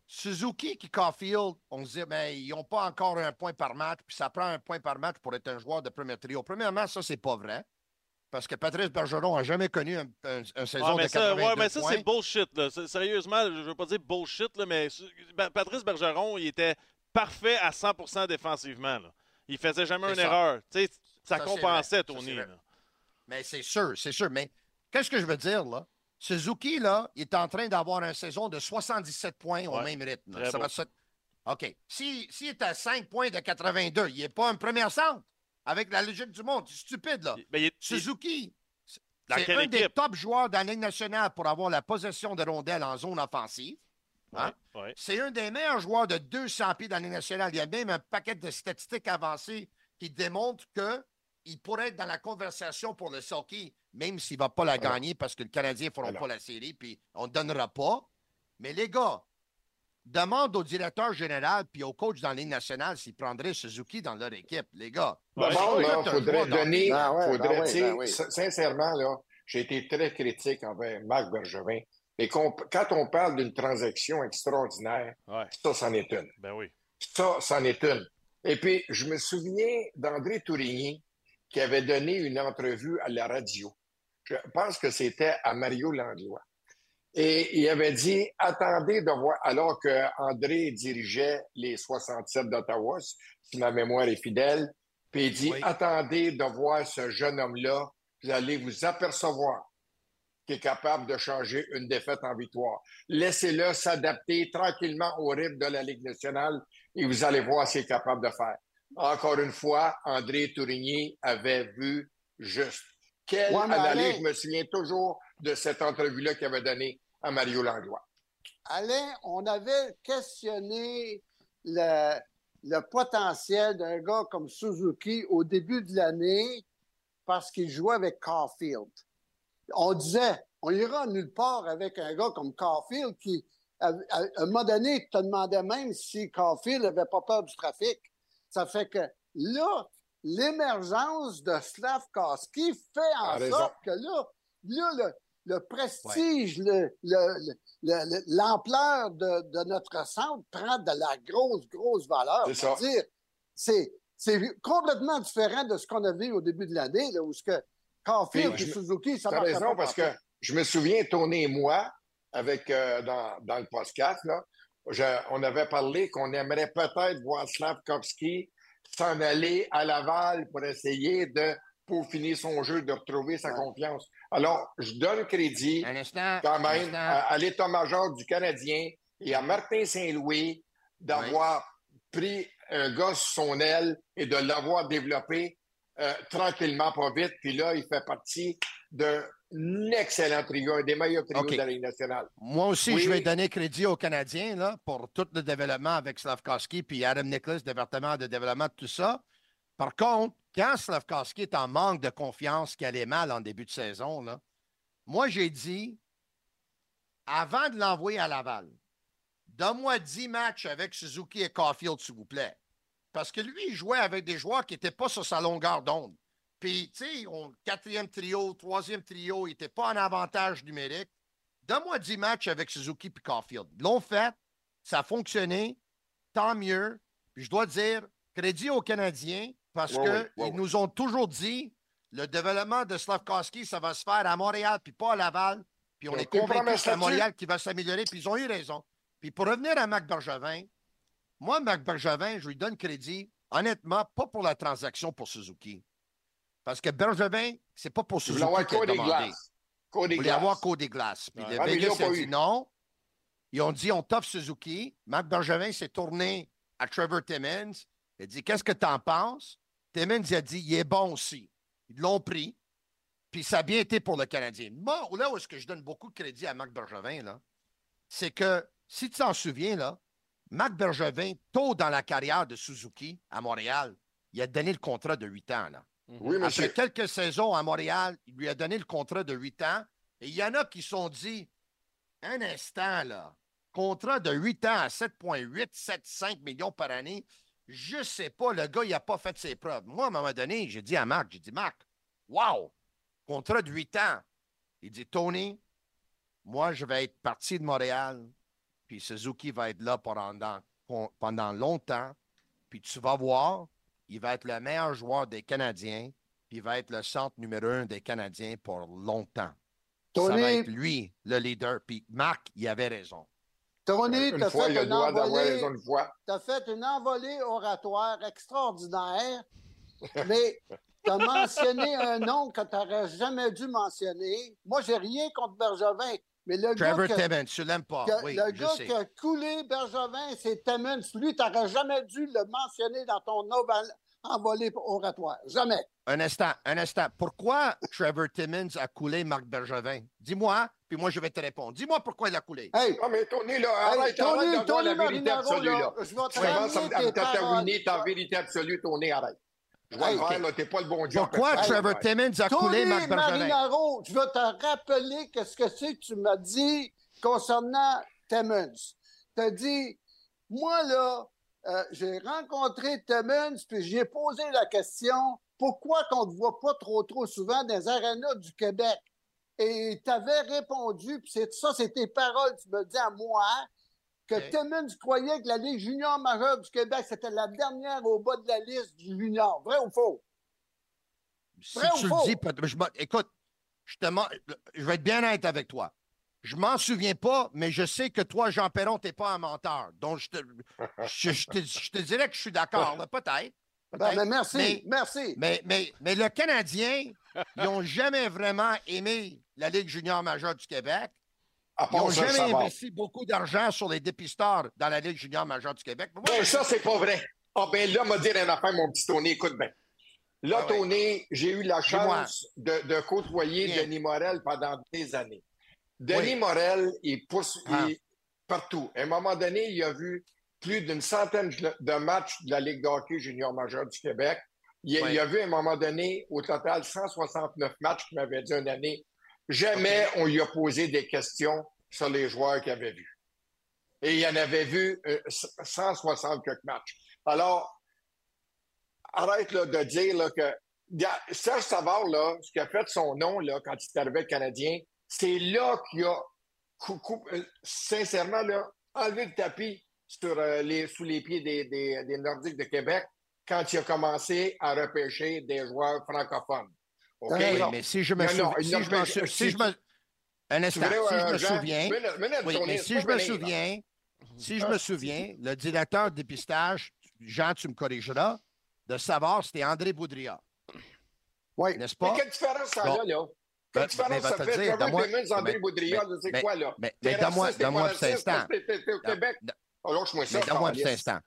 Suzuki qui Caulfield, on se dit, mais ils n'ont pas encore un point par match, puis ça prend un point par match pour être un joueur de premier trio. Premièrement, ça, c'est pas vrai. Parce que Patrice Bergeron n'a jamais connu un, un- un saison mais de ça, 82 ouais, mais ça, points. c'est bullshit. Là. Sérieusement, je veux pas dire bullshit, là, mais Ben- Patrice Bergeron, il était parfait à 100% défensivement. Là. Il faisait jamais une ça. erreur. Ça, Ça, compensait. Ça, Tony. là. Mais c'est sûr, c'est sûr. Mais qu'est-ce que je veux dire, là? Suzuki, là, il est en train d'avoir une saison de 77 points au même rythme. Ça va se- OK. S'il si, est à 5 points de 82, il n'est pas un premier centre avec la logique du monde. C'est stupide, là. Ben, il Suzuki, c'est un des top joueurs dans la Ligue nationale pour avoir la possession de rondelles en zone offensive. Hein? Ouais, ouais. C'est un des meilleurs joueurs de 200 pieds dans la Ligue nationale. Il y a même un paquet de statistiques avancées qui démontrent qu'il pourrait être dans la conversation pour le Sulky, même s'il ne va pas la gagner parce que le Canadien ne fera Alors. pas la série, puis on ne donnera pas. Mais les gars, demande au directeur général puis au coach dans la Ligue nationale s'ils prendraient Suzuki dans leur équipe. Les gars, là, faudrait donner. Ben ouais, faudrait, ben oui, ben oui. sin- Sincèrement, là, j'ai été très critique envers Marc Bergevin. Et qu'on- quand on parle d'une transaction extraordinaire, Ouais. ça, c'en est une. Ben oui. Ça, c'en est une. Et puis, je me souviens d'André Tourigny qui avait donné une entrevue à la radio. Je pense que c'était à Mario Langlois. Et il avait dit, attendez de voir, alors que André dirigeait les 67 d'Ottawa, si ma mémoire est fidèle, puis il dit, Oui. attendez de voir ce jeune homme-là, vous allez vous apercevoir qu'il est capable de changer une défaite en victoire. Laissez-le s'adapter tranquillement au rythme de la Ligue nationale et vous allez voir ce qu'il est capable de faire. Encore une fois, André Tourigny avait vu juste. Quelle Ouais, analyse, je me souviens toujours de cette entrevue-là qu'il avait donnée à Mario Langlois. Alain, on avait questionné le, le potentiel d'un gars comme Suzuki au début de l'année parce qu'il jouait avec Caulfield. On disait, on ira nulle part avec un gars comme Caulfield qui, à, à- à un moment donné, te demandait même si Caulfield n'avait pas peur du trafic. Ça fait que là, l'émergence de Slavkowski fait en raison. sorte que là, là le, prestige, le- le- le- le- le- l'ampleur de, de notre centre prend de la grosse, grosse valeur. C'est ça. dire, C'est, complètement différent de ce qu'on a vu au début de l'année, où ce que Caulfield et Suzuki, ça raison, pas parce que je me souviens, Tony et moi, avec, euh, dans, dans le podcast, là, je- on avait parlé qu'on aimerait peut-être voir Slavkovski s'en aller à Laval pour essayer de peaufiner son jeu, de retrouver sa Ouais. confiance. Alors, je donne crédit instant. quand même à, à l'état-major du Canadien et à Martin Saint-Louis d'avoir pris un gars sur son aile et de l'avoir développé euh, tranquillement, pas vite. Puis là, il fait partie d'un excellent trio, un des meilleurs trios de la Ligue nationale. Moi aussi, Oui. je vais donner crédit aux Canadiens là, pour tout le développement avec Slavkowski puis Adam Nicholas, département de développement, tout ça. Par contre, quand Slavkowski est en manque de confiance, qu'il allait mal en début de saison, là, moi, j'ai dit, avant de l'envoyer à Laval, donne-moi 10 matchs avec Suzuki et Caulfield, s'il vous plaît. Parce que lui, il jouait avec des joueurs qui n'étaient pas sur sa longueur d'onde. Puis, tu sais, quatrième trio, troisième trio, il n'était pas en avantage numérique. Donne-moi 10 matchs avec Suzuki et Caulfield. L'ont fait, ça a fonctionné, tant mieux. Puis je dois dire, crédit aux Canadiens parce Ouais, qu'ils ouais, ouais, ouais. nous ont toujours dit le développement de Slavkowski, ça va se faire à Montréal puis pas à Laval. Puis on est premier que c'est à. Montréal qui va s'améliorer, puis ils ont eu raison. Puis pour revenir à Marc Bergevin, moi, Marc Bergevin, je lui donne crédit, honnêtement, pas pour la transaction pour Suzuki. Parce que Bergevin, c'est pas pour Je Suzuki voulais avoir qu'il a Cody demandé. Voulaient Glass. avoir Cody Glass. Puis Ouais. le Ah, Vegas a dit eu. non. Ils ont dit on t'offre Suzuki. Marc Bergevin s'est tourné à Trevor Timmons. Il a dit Qu'est-ce que tu en penses? Timmons il a dit Il est bon aussi. Ils l'ont pris. Puis ça a bien été pour le Canadien. Moi, là où est-ce que je donne beaucoup de crédit à Marc Bergevin, là, c'est que, si tu t'en souviens, là, Marc Bergevin, tôt dans la carrière de Suzuki à Montréal, il a donné le contrat de 8 ans. Là. Oui, Après monsieur. quelques saisons à Montréal, il lui a donné le contrat de 8 ans. Et il y en a qui se sont dit un instant, là, contrat de 8 ans à 7,8, 7,5 millions par année. Je sais pas, le gars, il n'a pas fait ses preuves. Moi, à un moment donné, j'ai dit à Marc, j'ai dit, Marc, wow, contrat de 8 ans. Il dit, Tony, moi, je vais être parti de Montréal, puis Suzuki va être là pendant, pendant longtemps, puis tu vas voir, il va être le meilleur joueur des Canadiens, puis il va être le centre numéro un des Canadiens pour longtemps. Ça va être lui, le leader. Puis Marc, il avait raison. Tony, Une t'as fois, il a fait, une envolée- une fois. fait une envolée oratoire extraordinaire, mais tu as mentionné un nom que tu n'aurais jamais dû mentionner. Moi, j'ai rien contre Bergevin, mais le Trevor gars, que- Timmons, tu l'aimes pas. que- oui, le je gars sais. qui a coulé Bergevin, c'est Timmons. Lui, tu n'aurais jamais dû le mentionner dans ton oval- envolée oratoire. Jamais. Un instant, un instant. Pourquoi Trevor Timmons a coulé Marc Bergevin? Dis-moi, puis moi, je vais te répondre. Dis-moi pourquoi il a coulé. Hey, Non, mais Tony, là, hey, arrête, Tony, arrête d'avoir Tony la vérité Marinaro, absolue, là, là. je vais te Tu commences à me- tatouiner ta vérité absolue, Tony, arrête. Je vais Hey, le faire, ok. là, t'es pas le bon job. Pourquoi Hey, Trevor ouais. Timmons a coulé Tony Marc Bergevin? Marinaro, je vais te rappeler qu'est-ce que c'est que tu m'as dit concernant Timmons. Tu as dit, moi, là, euh, j'ai rencontré Timmons, puis j'ai posé la question, pourquoi qu'on ne te voit pas trop, trop souvent dans les arénas du Québec? Et tu avais répondu, puis ça, c'est tes paroles, tu me dis à moi, que Ok. Timmons croyait que la Ligue junior majeure du Québec, c'était la dernière au bas de la liste du junior. Vrai ou faux? Si Vrai ou tu faux? le dis, je écoute, je, te je vais être bien honnête avec toi. Je m'en souviens pas, mais je sais que toi, Jean Perron, t'es pas un menteur. Donc, je te, je, je te, je te dirais que je suis d'accord, peut-être. Ben, ben, merci, Mais- merci. Mais, mais, mais le Canadien, ils n'ont jamais vraiment aimé la Ligue junior majeure du Québec. À Ils n'ont jamais investi beaucoup d'argent sur les dépisteurs dans la Ligue junior majeure du Québec. Moi, Ben, ça, c'est pas vrai. Ah, ben là, m'a dire une affaire, mon petit Tony, écoute bien. Là, Ah ouais. Tony, j'ai eu la chance de, de côtoyer Bien. Denis Morel pendant des années. Denis Oui. Morel, il pousse Ah. il- partout. À un moment donné, il a vu plus d'une centaine de matchs de la Ligue de hockey junior majeur du Québec. Il, Oui. il a vu à un moment donné, au total, 169 matchs qu'il m'avait dit une année. Jamais on lui a posé des questions sur les joueurs qu'il avait vus. Et il en avait vu euh, 160 quelques matchs. Alors, arrête là, de dire là, que Serge Savard, là, ce qui a fait son nom là, quand il est arrivé Canadien, c'est là qu'il a, euh, sincèrement, là, enlevé le tapis sur, euh, les, sous les pieds des, des- des Nordiques de Québec quand il a commencé à repêcher des joueurs francophones. OK? Oui, mais si je me souviens. Si je si- je me. Un instant. Si je me souviens. mais si je me souviens, si je Ah, me souviens, le directeur de dépistage, Jean, tu me corrigeras, de savoir, c'était André Boudria. Oui. N'est-ce Mais pas? quelle différence ça Bon. a, là? Ben, Quelle mais différence va ça fait? dire, Trevor Timmons, André mais- c'est quoi, là? Mais, donne-moi raciste, t'es donne-moi pas un petit raciste, instant. t'es- au Québec? Oh, lâche-moi ça, Mais donne-moi un petit câlisse. instant.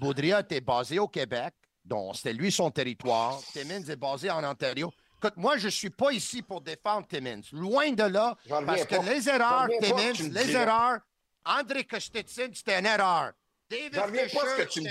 Baudria était basé au Québec, donc c'était lui son territoire. Timmins est basé en Ontario. Écoute, moi, je ne suis pas ici pour défendre Timmins. Loin de là, parce que pas. les erreurs, Timmins, les erreurs, André Kostetsyn, c'était une erreur. David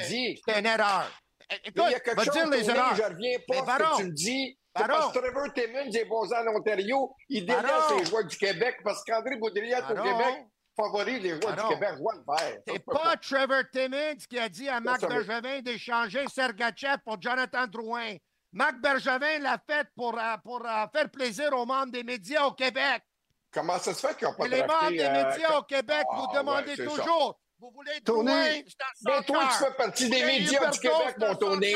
dis. C'était une erreur. Eh, Écoute, il y a quelque chose, dire les erreurs. je reviens pas ce que tu me dis. C'est parce que Trevor Timmons est basé en Ontario. Il délaisse les joueurs du Québec parce qu'André est au. Québec favorise les joueurs du Québec. Je faire. C'est pas Trevor Timmins qui a dit à Marc Bergevin d'échanger Sergachev pour Jonathan Drouin. Marc Bergevin l'a fait pour, euh, pour euh, faire plaisir aux membres des médias au Québec. Comment ça se fait qu'ils n'ont pas Et les membres des euh, médias au Québec, Ah, vous demandez toujours, Vous voulez Tony, un Ben, toi, tu fais partie des médias du Québec, mon Tony.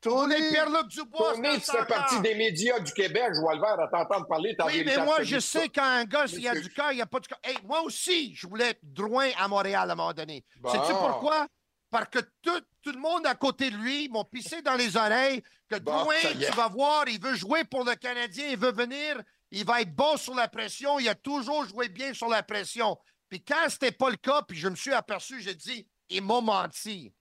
Tony, Pierre-Luc Dubois, Tony, tu fais partie des médias du Québec. Je vois le verre à t'entendre parler. Oui, mais moi, je sais quand un gars, s'il y a du cœur, il n'y a pas de cœur. Hey, moi aussi, je voulais Drouin à Montréal à un moment donné. Bon. Sais-tu pourquoi? Parce que tout, tout le monde à côté de lui m'ont pissé dans les oreilles que Bon, Drouin, tu vas voir, il veut jouer pour le Canadien, il veut venir, il va être bon sur la pression, il a toujours joué bien sur la pression. Puis quand c'était pas le cas, puis je me suis aperçu, j'ai dit, il m'a menti.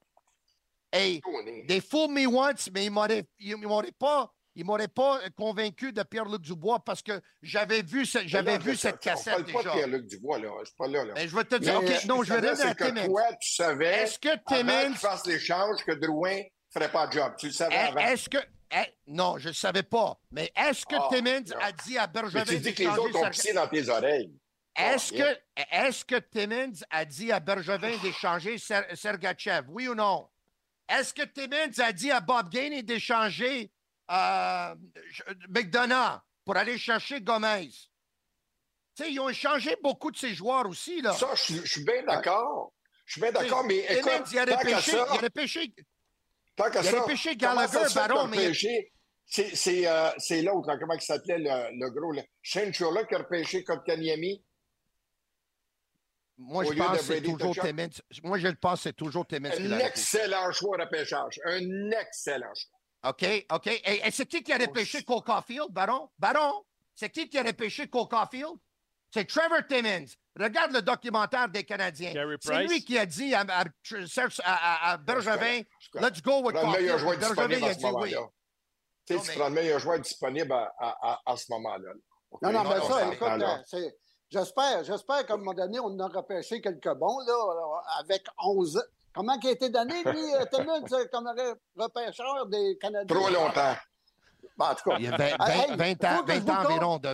Hey. They fooled me once, mais ils m'auraient, ils m'auraient pas, ils m'auraient pas convaincu de Pierre-Luc Dubois parce que j'avais vu, ce- j'avais Non, vu je- cette On cassette parle pas de déjà. Pierre-Luc Dubois, là. Je suis pas là, là. Mais je vais te dire, Mais, OK, non, je vais revenir à Timmins. Toi, tu savais, Est-ce que Timmins, fasse l'échange, que Drouin ferait pas de job. Tu le savais avant. est-ce que, eh, non, je ne savais pas, mais est-ce que Ah, Timmins a dit à Mais Bergevin tu dis que les autres ont pissé dans tes oreilles. Est-ce Oh, que, est-ce que Timmins a dit à Bergevin d'échanger Ser- Sergachev? Oui ou non? Est-ce que Timmins a dit à Bob Gainey d'échanger euh, McDonough pour aller chercher Gomez? Ils ont échangé beaucoup de ces joueurs aussi, là. Ça, je suis- bien d'accord. Je suis bien d'accord, mais Timmins, il a repêché, ça, il a repêché tant qu'à il a ça, repêché Gallagher, Baron, mais-? C'est euh, l'autre, comment il s'appelait, le, le gros, là. Shane Churla qui a repêché Kotkaniemi? Moi, Au je pense que c'est toujours. Timmins. Moi, je le pense c'est toujours Timmins Un excellent choix de repêchage. Un excellent choix. OK, OK. Et, et c'est qui qui a repêché Cole Caulfield, Baron? Baron? C'est qui qui a repêché Cole Caulfield? C'est Trevor Timmins. Regarde le documentaire des Canadiens. C'est lui qui a dit à, à- à- à Bergevin, let's go with Prends le meilleur Caulfield. joueur Bergevin, a dit oui. Tu prends le meilleur joueur disponible à, ce moment-là. Non, non, mais ça, écoute, j'espère, j'espère qu'à un moment donné, on en a repêché quelques bons, là, avec 11. Comment il a été donné, lui, euh, Timmins, euh, comme re- repêcheur des Canadiens? Trop longtemps. Bon, en tout cas, Il y a 20, Hey, 20 ans, faut que je 20 vous ans environ de.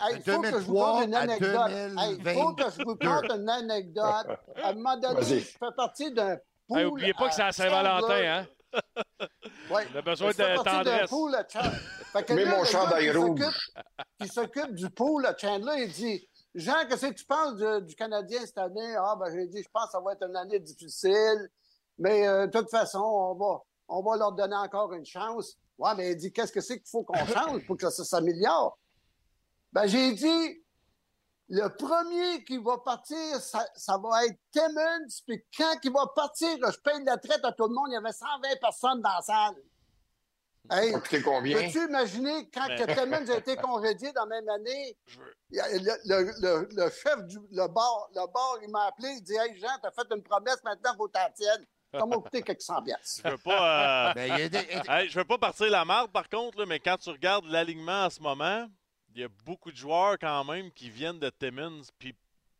Hey, il faut que je vous 2003 conte une à anecdote. Hey, Il faut que je vous 2022. conte une anecdote. À un moment donné, je fais partie d'un pool. Hey, oubliez pas que c'est à Saint-Valentin, hein? Ouais. On a besoin Je de tendresse. pool à Chandler. Fait que Mets là, mon le chandail qui rouge. s'occupe- Qui s'occupe du pool à Chandler, il dit Jean, qu'est-ce que tu penses du, du Canadien cette année? Ah, ben, j'ai dit, je pense que ça va être une année difficile. Mais euh, de toute façon, on va, on va leur donner encore une chance. Ouais, mais il dit, qu'est-ce que c'est qu'il faut qu'on change pour que ça s'améliore? Ben, j'ai dit, le premier qui va partir, ça, ça va être Timmons. Puis quand il va partir, je paye la traite à tout le monde. Il y avait 120 personnes dans la salle. Hey, ça a coûté combien? Peux-tu imaginer quand que Timmons a été congédié dans la même année? Le, le- le- le chef du le bar, le bar, il m'a appelé, il dit Hey Jean, t'as fait une promesse, maintenant il faut t'en tienne. Ça m'a coûté quelques cent piastres. Je veux pas. euh, Ben, il y a des- Hey, je veux pas partir la marde, par contre, là, mais quand tu regardes l'alignement en ce moment, il y a beaucoup de joueurs quand même qui viennent de Timmins puis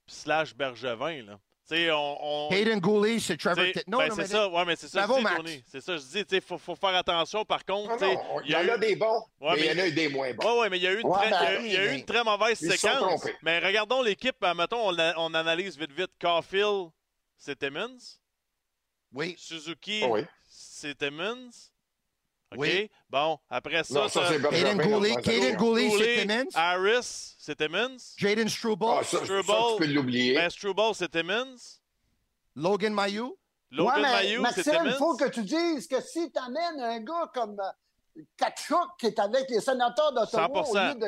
slash Bergevin. Là. On. on Hayden Gooley, c'est Trevor. Timmins. Non, ben, non, c'est mais ça, ouais, mais c'est ça, Bravo, je dis. C'est ça, je dis, il faut, faut faire attention. Par contre, Non, non, il y a en a eu. des bons, Ouais, mais il y en a eu des moins bons. Ouais, ouais, mais il y a eu une, très, il y a ben eu- il y a eu oui, une très mauvaise séquence. Mais regardons l'équipe, euh, mettons, on, on analyse vite vite. Caulfield, c'est Timmins. Oui. Suzuki, oui. c'est Timmins. OK? Oui. Bon, après ça, Non, ça, t'as- c'est. Hayden Gooley. Gooley, c'est Timmins. Harris, c'est Timmins. Jaden Struble. Ah, ça, ça, Struble. tu peux l'oublier. Ben, Struble, c'est Timmins. Logan Mayou. Logan ouais, Mayou, c'est Maxime, il faut que tu dises que si tu amènes un gars comme euh, Kachuk qui est avec les sénateurs d'Ottawa au 100%. lieu de.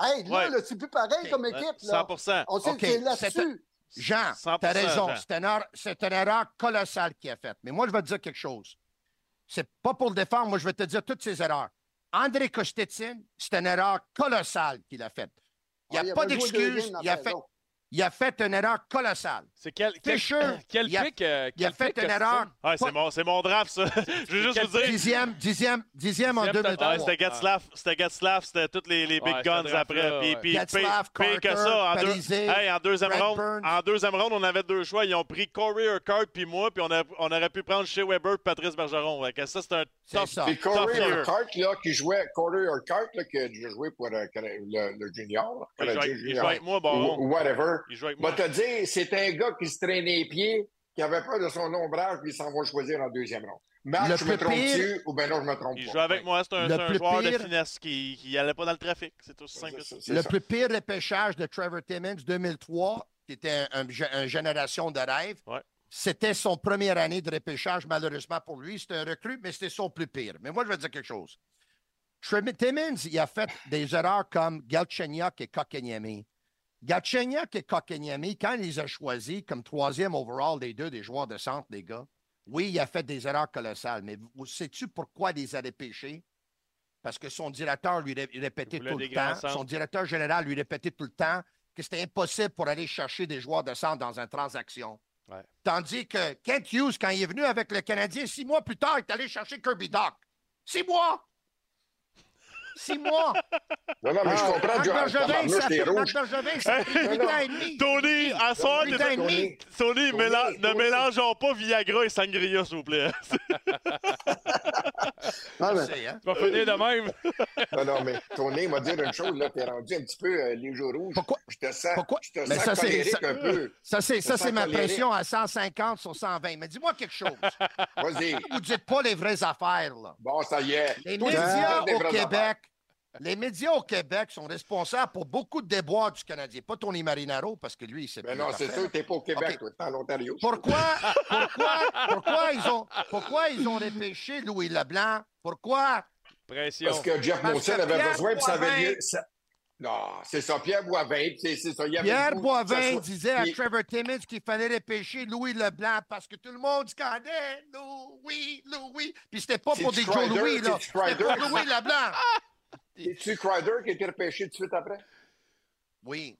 Hey, là, Ouais. là, c'est plus pareil comme équipe. Là. 100% On sait OK, que là-dessus. Jean, 100%, tu as raison. Jean. C'est une, erreur, c'est une erreur colossale qu'il a faite. Mais moi, je vais te dire quelque chose. C'est pas pour le défendre, moi, je vais te dire toutes ces erreurs. André Kostetsyn, c'est une erreur colossale qu'il a faite. Il n'y a pas d'excuse. Il a fait. Il a fait une erreur colossale. C'est quel, quel, Fisher, quel il a- pic, euh, Il a quel fait pic une erreur. Ouais, c'est mon, c'est mon draft, ça. Je veux juste vous dire. Dixième, dixième, dixième en Dixième 2003. Ouais, c'était Gatslav, c'était Gatslav, c'était tous les, les big Ouais, guns après. Puis, ouais. puis Gatslav, pire que Carter, ça, en, deux- hey, en deuxième Burns. en deuxième round, on avait deux choix. Ils ont pris Corey Urquhart puis moi, puis on, a- on aurait pu prendre Shea Weber et Patrice Bergeron. Fait que ça, c'est un C'est tough. ça. Puis Corey. Urquhart, là, qui jouait, Corey Urquhart, là, qui a joué pour euh, le, le junior, là, Il avec- moi, bon. whatever. Il joue avec Va moi. te dire, c'est un gars qui se traînait les pieds, qui avait peur de son ombrage, puis il s'en va choisir en deuxième ronde. Le je me trompe-tu, ou ben non, je me trompe Il pas. joue avec moi, c'est un, c'est joueur pire- de finesse qui n'allait pas dans le trafic. C'est aussi simple que ça. Le ça. plus pire repêchage de Trevor Timmins 2003, qui était un, un- une génération de rêve. Ouais. C'était son première année de repêchage, malheureusement pour lui. C'était un recrue, mais c'était son plus pire. Mais moi, je vais dire quelque chose. Timmins, il a fait des erreurs comme Galchenyuk et Kokeniemi. Galchenyuk et Kokeniemi, quand il les a choisis comme troisième overall des deux des joueurs de centre, les gars, oui, il a fait des erreurs colossales, mais sais-tu pourquoi il les a repêchés? Parce que son directeur lui répétait tout le temps, son directeur général lui répétait tout le temps que c'était impossible pour aller chercher des joueurs de centre dans une transaction. Tandis que Kent Hughes, quand il est venu avec le Canadien, six mois plus tard, il est allé chercher Kirby Doc. Six mois! Six mois. Non, non, mais je ah, comprends, John. Bergevin, ça fait Bergevin, ça fait huit ans et demi. Tony, à soir, Tony, Tony, ne mélangeons pas Viagra et Sangria, s'il vous plaît. non, mais... Hein? Tu vas finir de même. non, non, mais Tony m'a dit une chose, là, t'es rendu un petit peu euh, les jours rouges. Pourquoi? Je te sens, Pourquoi? Je te mais sens ça, un peu. Ça, c'est ma pression à 150 sur 120. Mais dis-moi quelque chose. Vas-y. Vous dites pas les vraies affaires, là. Bon, ça y est. Les médias au Québec les médias au Québec sont responsables pour beaucoup de déboires du Canadien. Pas Tony Marinaro, parce que lui, il s'est Mais non, c'est sûr, t'es pas au Québec, toi, t'es en Ontario. Pourquoi, pourquoi, pourquoi, ils ont, pourquoi ils ont repêché Louis Leblanc? Pourquoi? Pression. Parce que Jeff Monson avait besoin, puis ça avait lieu. Non, c'est ça, Pierre Boivin, c'est ça. Il Pierre Boivin disait à Trevor Timmons qu'il fallait repêcher Louis Leblanc parce que tout le monde scandait Louis, Louis. Puis c'était pas pour des Joe Louis, là. C'était pour Louis Leblanc. C'est-tu Crider qui a été repêché tout de suite après? Oui.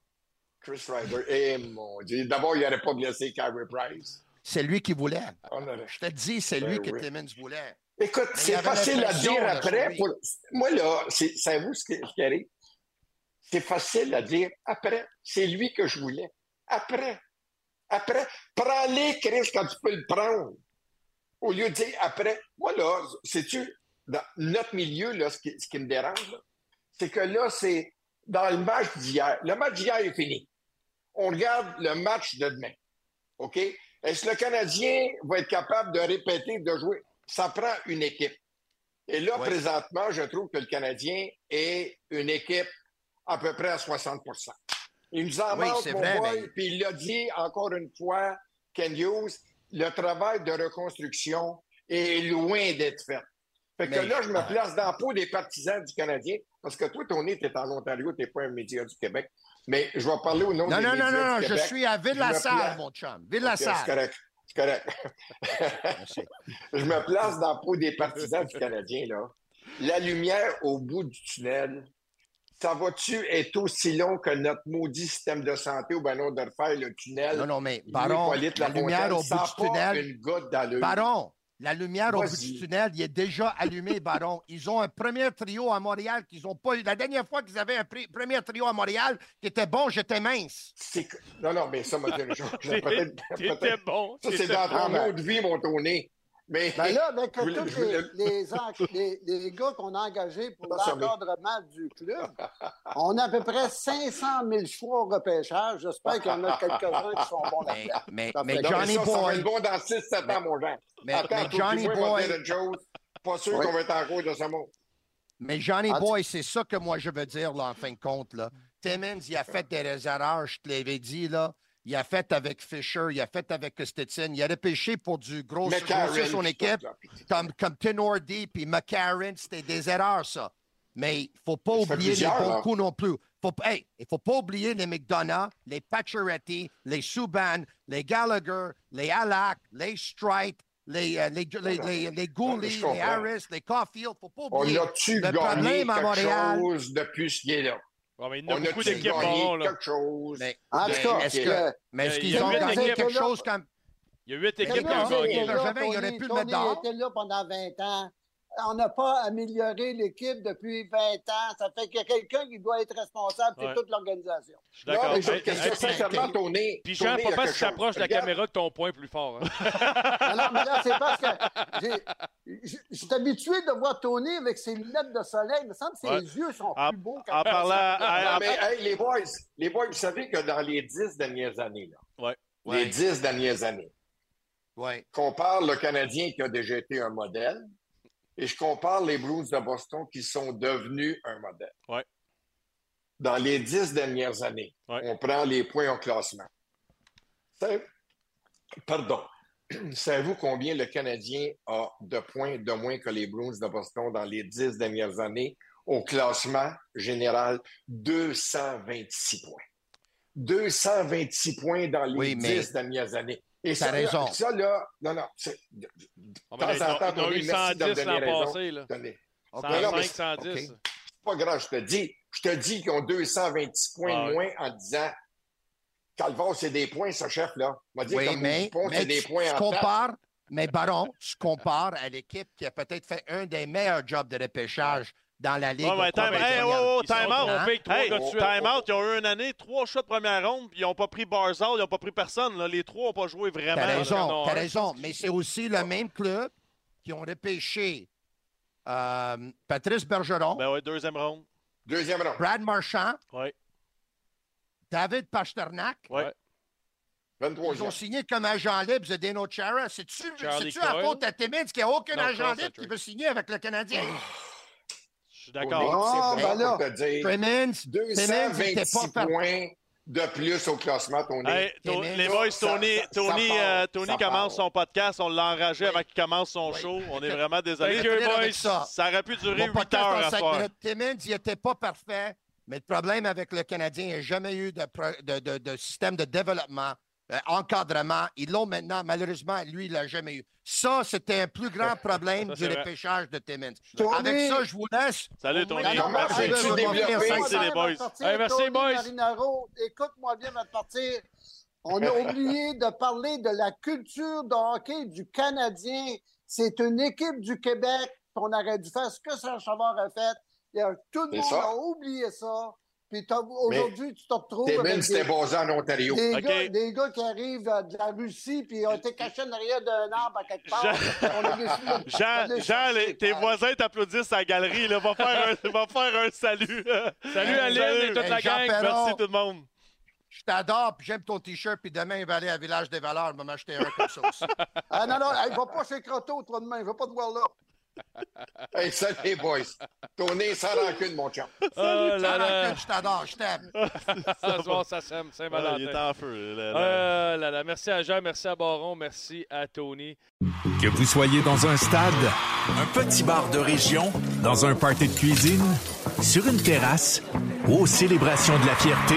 Chris Ryder. Eh mon Dieu. D'abord, il n'aurait pas blessé Kyrie Price. C'est lui qui voulait. Je te dis, c'est lui ben que Timmons voulait. Écoute, c'est facile à dire après. Moi, là, savez-vous ce qui arrive? C'est facile à dire après. C'est lui que je voulais. Après. Après. Prends-les, Chris, quand tu peux le prendre. Au lieu de dire après. Moi, là, sais-tu, dans notre milieu, là, ce, qui, ce qui me dérange, c'est que là, c'est dans le match d'hier. Le match d'hier est fini. On regarde le match de demain. OK? Est-ce que le Canadien va être capable de répéter, de jouer? Ça prend une équipe. Et là, présentement, je trouve que le Canadien est une équipe à peu près à 60% Il nous en manque, puis il l'a dit encore une fois, Ken Hughes, le travail de reconstruction est loin d'être fait. Fait que là, je me place dans la peau des partisans du Canadien, parce que toi, Tony, tu es en Ontario, tu n'es pas un média du Québec. Mais je vais parler au nom non, des non, médias non, non, Québec. je suis à Ville-la-Salle, mon chum. Ville-la-Salle. c'est correct. C'est correct. je me place dans la peau des partisans du Canadien, là. La lumière au bout du tunnel, ça va-tu être aussi long que notre maudit système de santé ou ben non de refaire le tunnel? Non, non, mais Baron, la, lumière au bout du tunnel. Une goutte dans Baron, la lumière au bout du tunnel, il est déjà allumé, Baron. Ils ont un premier trio à Montréal qu'ils n'ont pas eu. La dernière fois qu'ils avaient un premier trio à Montréal qui était bon, j'étais mince. Non, non, mais ça m'a. Peut-être, bon. Ça, c'est dans ton autre vie, mon Tony. Mais, ben là, avec tous les, les, les, gars qu'on a engagés pour l'encadrement du club, on a à peu près 500 000 choix au repêchage. J'espère qu'il y en a quelques-uns qui sont bons là-dedans. Mais, mais, mais Johnny Boy... Ça va être bon dans 6-7 ans, mon Jean. Mais, mais Johnny Boy... Pas sûr qu'on va être en cours de ce mot. Mais Johnny Boy, c'est ça que moi je veux dire, là, en fin de compte. Là. Timmons, il a fait des erreurs, je te l'avais dit, là. Il a fait avec Fisher, il a fait avec Stetson. Il a repêché pour du gros sur son équipe, comme, comme Tenordi puis McCarron. C'était des erreurs, ça. Mais il ne faut pas oublier les bons coups non plus. il ne faut pas oublier les McDonough, les Pacioretty, les Subban, les Gallagher, les Alak, les Strite, les, euh, les, les, les, les Gouli, les Harris, les Caulfield. Il ne faut pas oublier On a-tu le problème à Montréal. chose depuis ce qui est là? Mais il y a on beaucoup d'équipes là. quelque chose? Mais, en tout cas, est-ce que, mais est-ce qu'ils ont gagné quelque chose comme. Il y a huit équipes qui ont gagné. Il aurait pu le mettre dehors. était là pendant 20 ans. On n'a pas amélioré l'équipe depuis 20 ans. Ça fait qu'il y a quelqu'un qui doit être responsable pour toute l'organisation. Je suis d'accord. Sincèrement, Tony. Puis Jean, pas parce que tu t'approches de la caméra que ton point est plus fort. Hein. non, mais là, c'est parce que je suis habitué de voir Tony avec ses lunettes de soleil. Il me semble que ses yeux sont plus beaux. En parlant. mais les boys, les boys, vous savez que dans les dix dernières années, là, les dix dernières années, qu'on parle le Canadien qui a déjà été un modèle, et je compare les Blues de Boston qui sont devenus un modèle. Ouais. Dans les dix dernières années, on prend les points au classement. Pardon. savez-vous combien le Canadien a de points de moins que les Bruins de Boston dans les dix dernières années au classement général? 226 points. 226 points dans les Oui, mais- dix dernières années. Et T'as ça, là, raison. ça, là, non, non, c'est- de, On temps en temps, Tony, eu merci de me 110 donner l'an raison. passé. Là. Donnez. 105, non, mais- 110. OK. C'est pas grave, je te dis. Je te dis qu'ils ont 226 points Ah de moins en disant Calvar, c'est des points, ce chef-là. On va dire Oui, comme mais, Dupont, mais c'est des tu, points tu en tasse. compares, mais Baron, tu compares à l'équipe qui a peut-être fait un des meilleurs jobs de repêchage dans la Ligue. Ouais, ouais, time, hey, oh, oh, time out. trompés avec trois Hey, gars de suite. time out. Ils ont eu une année, trois choix de première ronde, puis ils n'ont pas pris Barzal, ils n'ont pas pris personne. là. Les trois n'ont pas joué vraiment. T'as raison, t'as hein. raison. Mais c'est aussi le même club qui ont repêché euh, Patrice Bergeron, Ben ouais, deuxième ronde. Deuxième round. Brad Marchand, Ouais. David Pasternak. Ouais. 23 Ils ont signé comme agent libre Zdeno Chara. C'est-tu à faute à Timmins qu'il n'y a aucun Non, agent libre qui veut signer avec le Canadien? Je suis d'accord. Ah, C'est ben là. pour te dire Timmins, Timmins n'était 226 pas fait. points de plus au classement, Tony. Hey, To- Timmins. les boys, Ça, Tony, ça- ça Tony, part, euh, Tony commence part. son podcast. On l'a enragé Oui. avant qu'il commence son Oui. show. On est vraiment désolé. Thank you, Finir avec boys. ça. Ça aurait pu durer Mon 8 podcast heures à soir. Timmins, il n'était pas parfait, mais le problème avec le Canadien, il n'y a jamais eu de, pro- de- de- de système de développement, euh, encadrement. Ils l'ont maintenant, malheureusement, lui, il l'a jamais eu. Ça, c'était un plus grand problème Ça, du vrai. repêchage de Timmins. Tony- Avec ça, je vous laisse. Salut, Tony. Merci. cinq- Merci, les boys. Hey, merci, Tony boys. Marinaro, écoute-moi bien avant de partir. On a oublié de parler de la culture de hockey du Canadien. C'est une équipe du Québec. On aurait dû faire ce que Serge Savard a fait. Il y a- tout le monde ça. a oublié ça. Puis t'as- aujourd'hui, tu te retrouves avec c'était des, basé en Ontario. des OK. gars, des gars qui arrivent euh, de la Russie puis ont été cachés derrière d'un arbre à quelque part. De- Jean, Jean chercher, les- tes voisins t'applaudissent à la galerie. Là. Va, faire un, va faire un salut. Salut Aline et toute la Hey, Jean gang. Perron. Merci tout le monde. Je t'adore, puis j'aime ton T-shirt, puis demain, il va aller à Village des Valeurs, il va m'acheter un comme ça aussi. Ah non, non, il va pas chez Croteau, toi, demain. Il va pas te voir là. Hey, salut boys. Tony, sans rancune, mon chum. Oh là Sans rancune, je t'adore, je t'aime. Ce soir, ça sème. Ah, il est Saint-Valentin. en feu. là, là. Oh là là. Merci à Jean, merci à Baron, merci à Tony. Que vous soyez dans un stade, un petit bar de région, dans un party de cuisine, sur une terrasse ou aux célébrations de la fierté,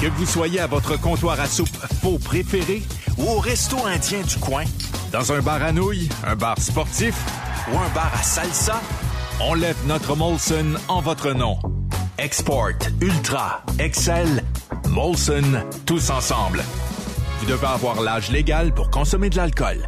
que vous soyez à votre comptoir à soupe faux préféré ou au resto indien du coin, dans un bar à nouilles, un bar sportif ou un bar à salsa, on lève notre Molson en votre nom. Export, Ultra, Excel, Molson, tous ensemble. Vous devez avoir l'âge légal pour consommer de l'alcool.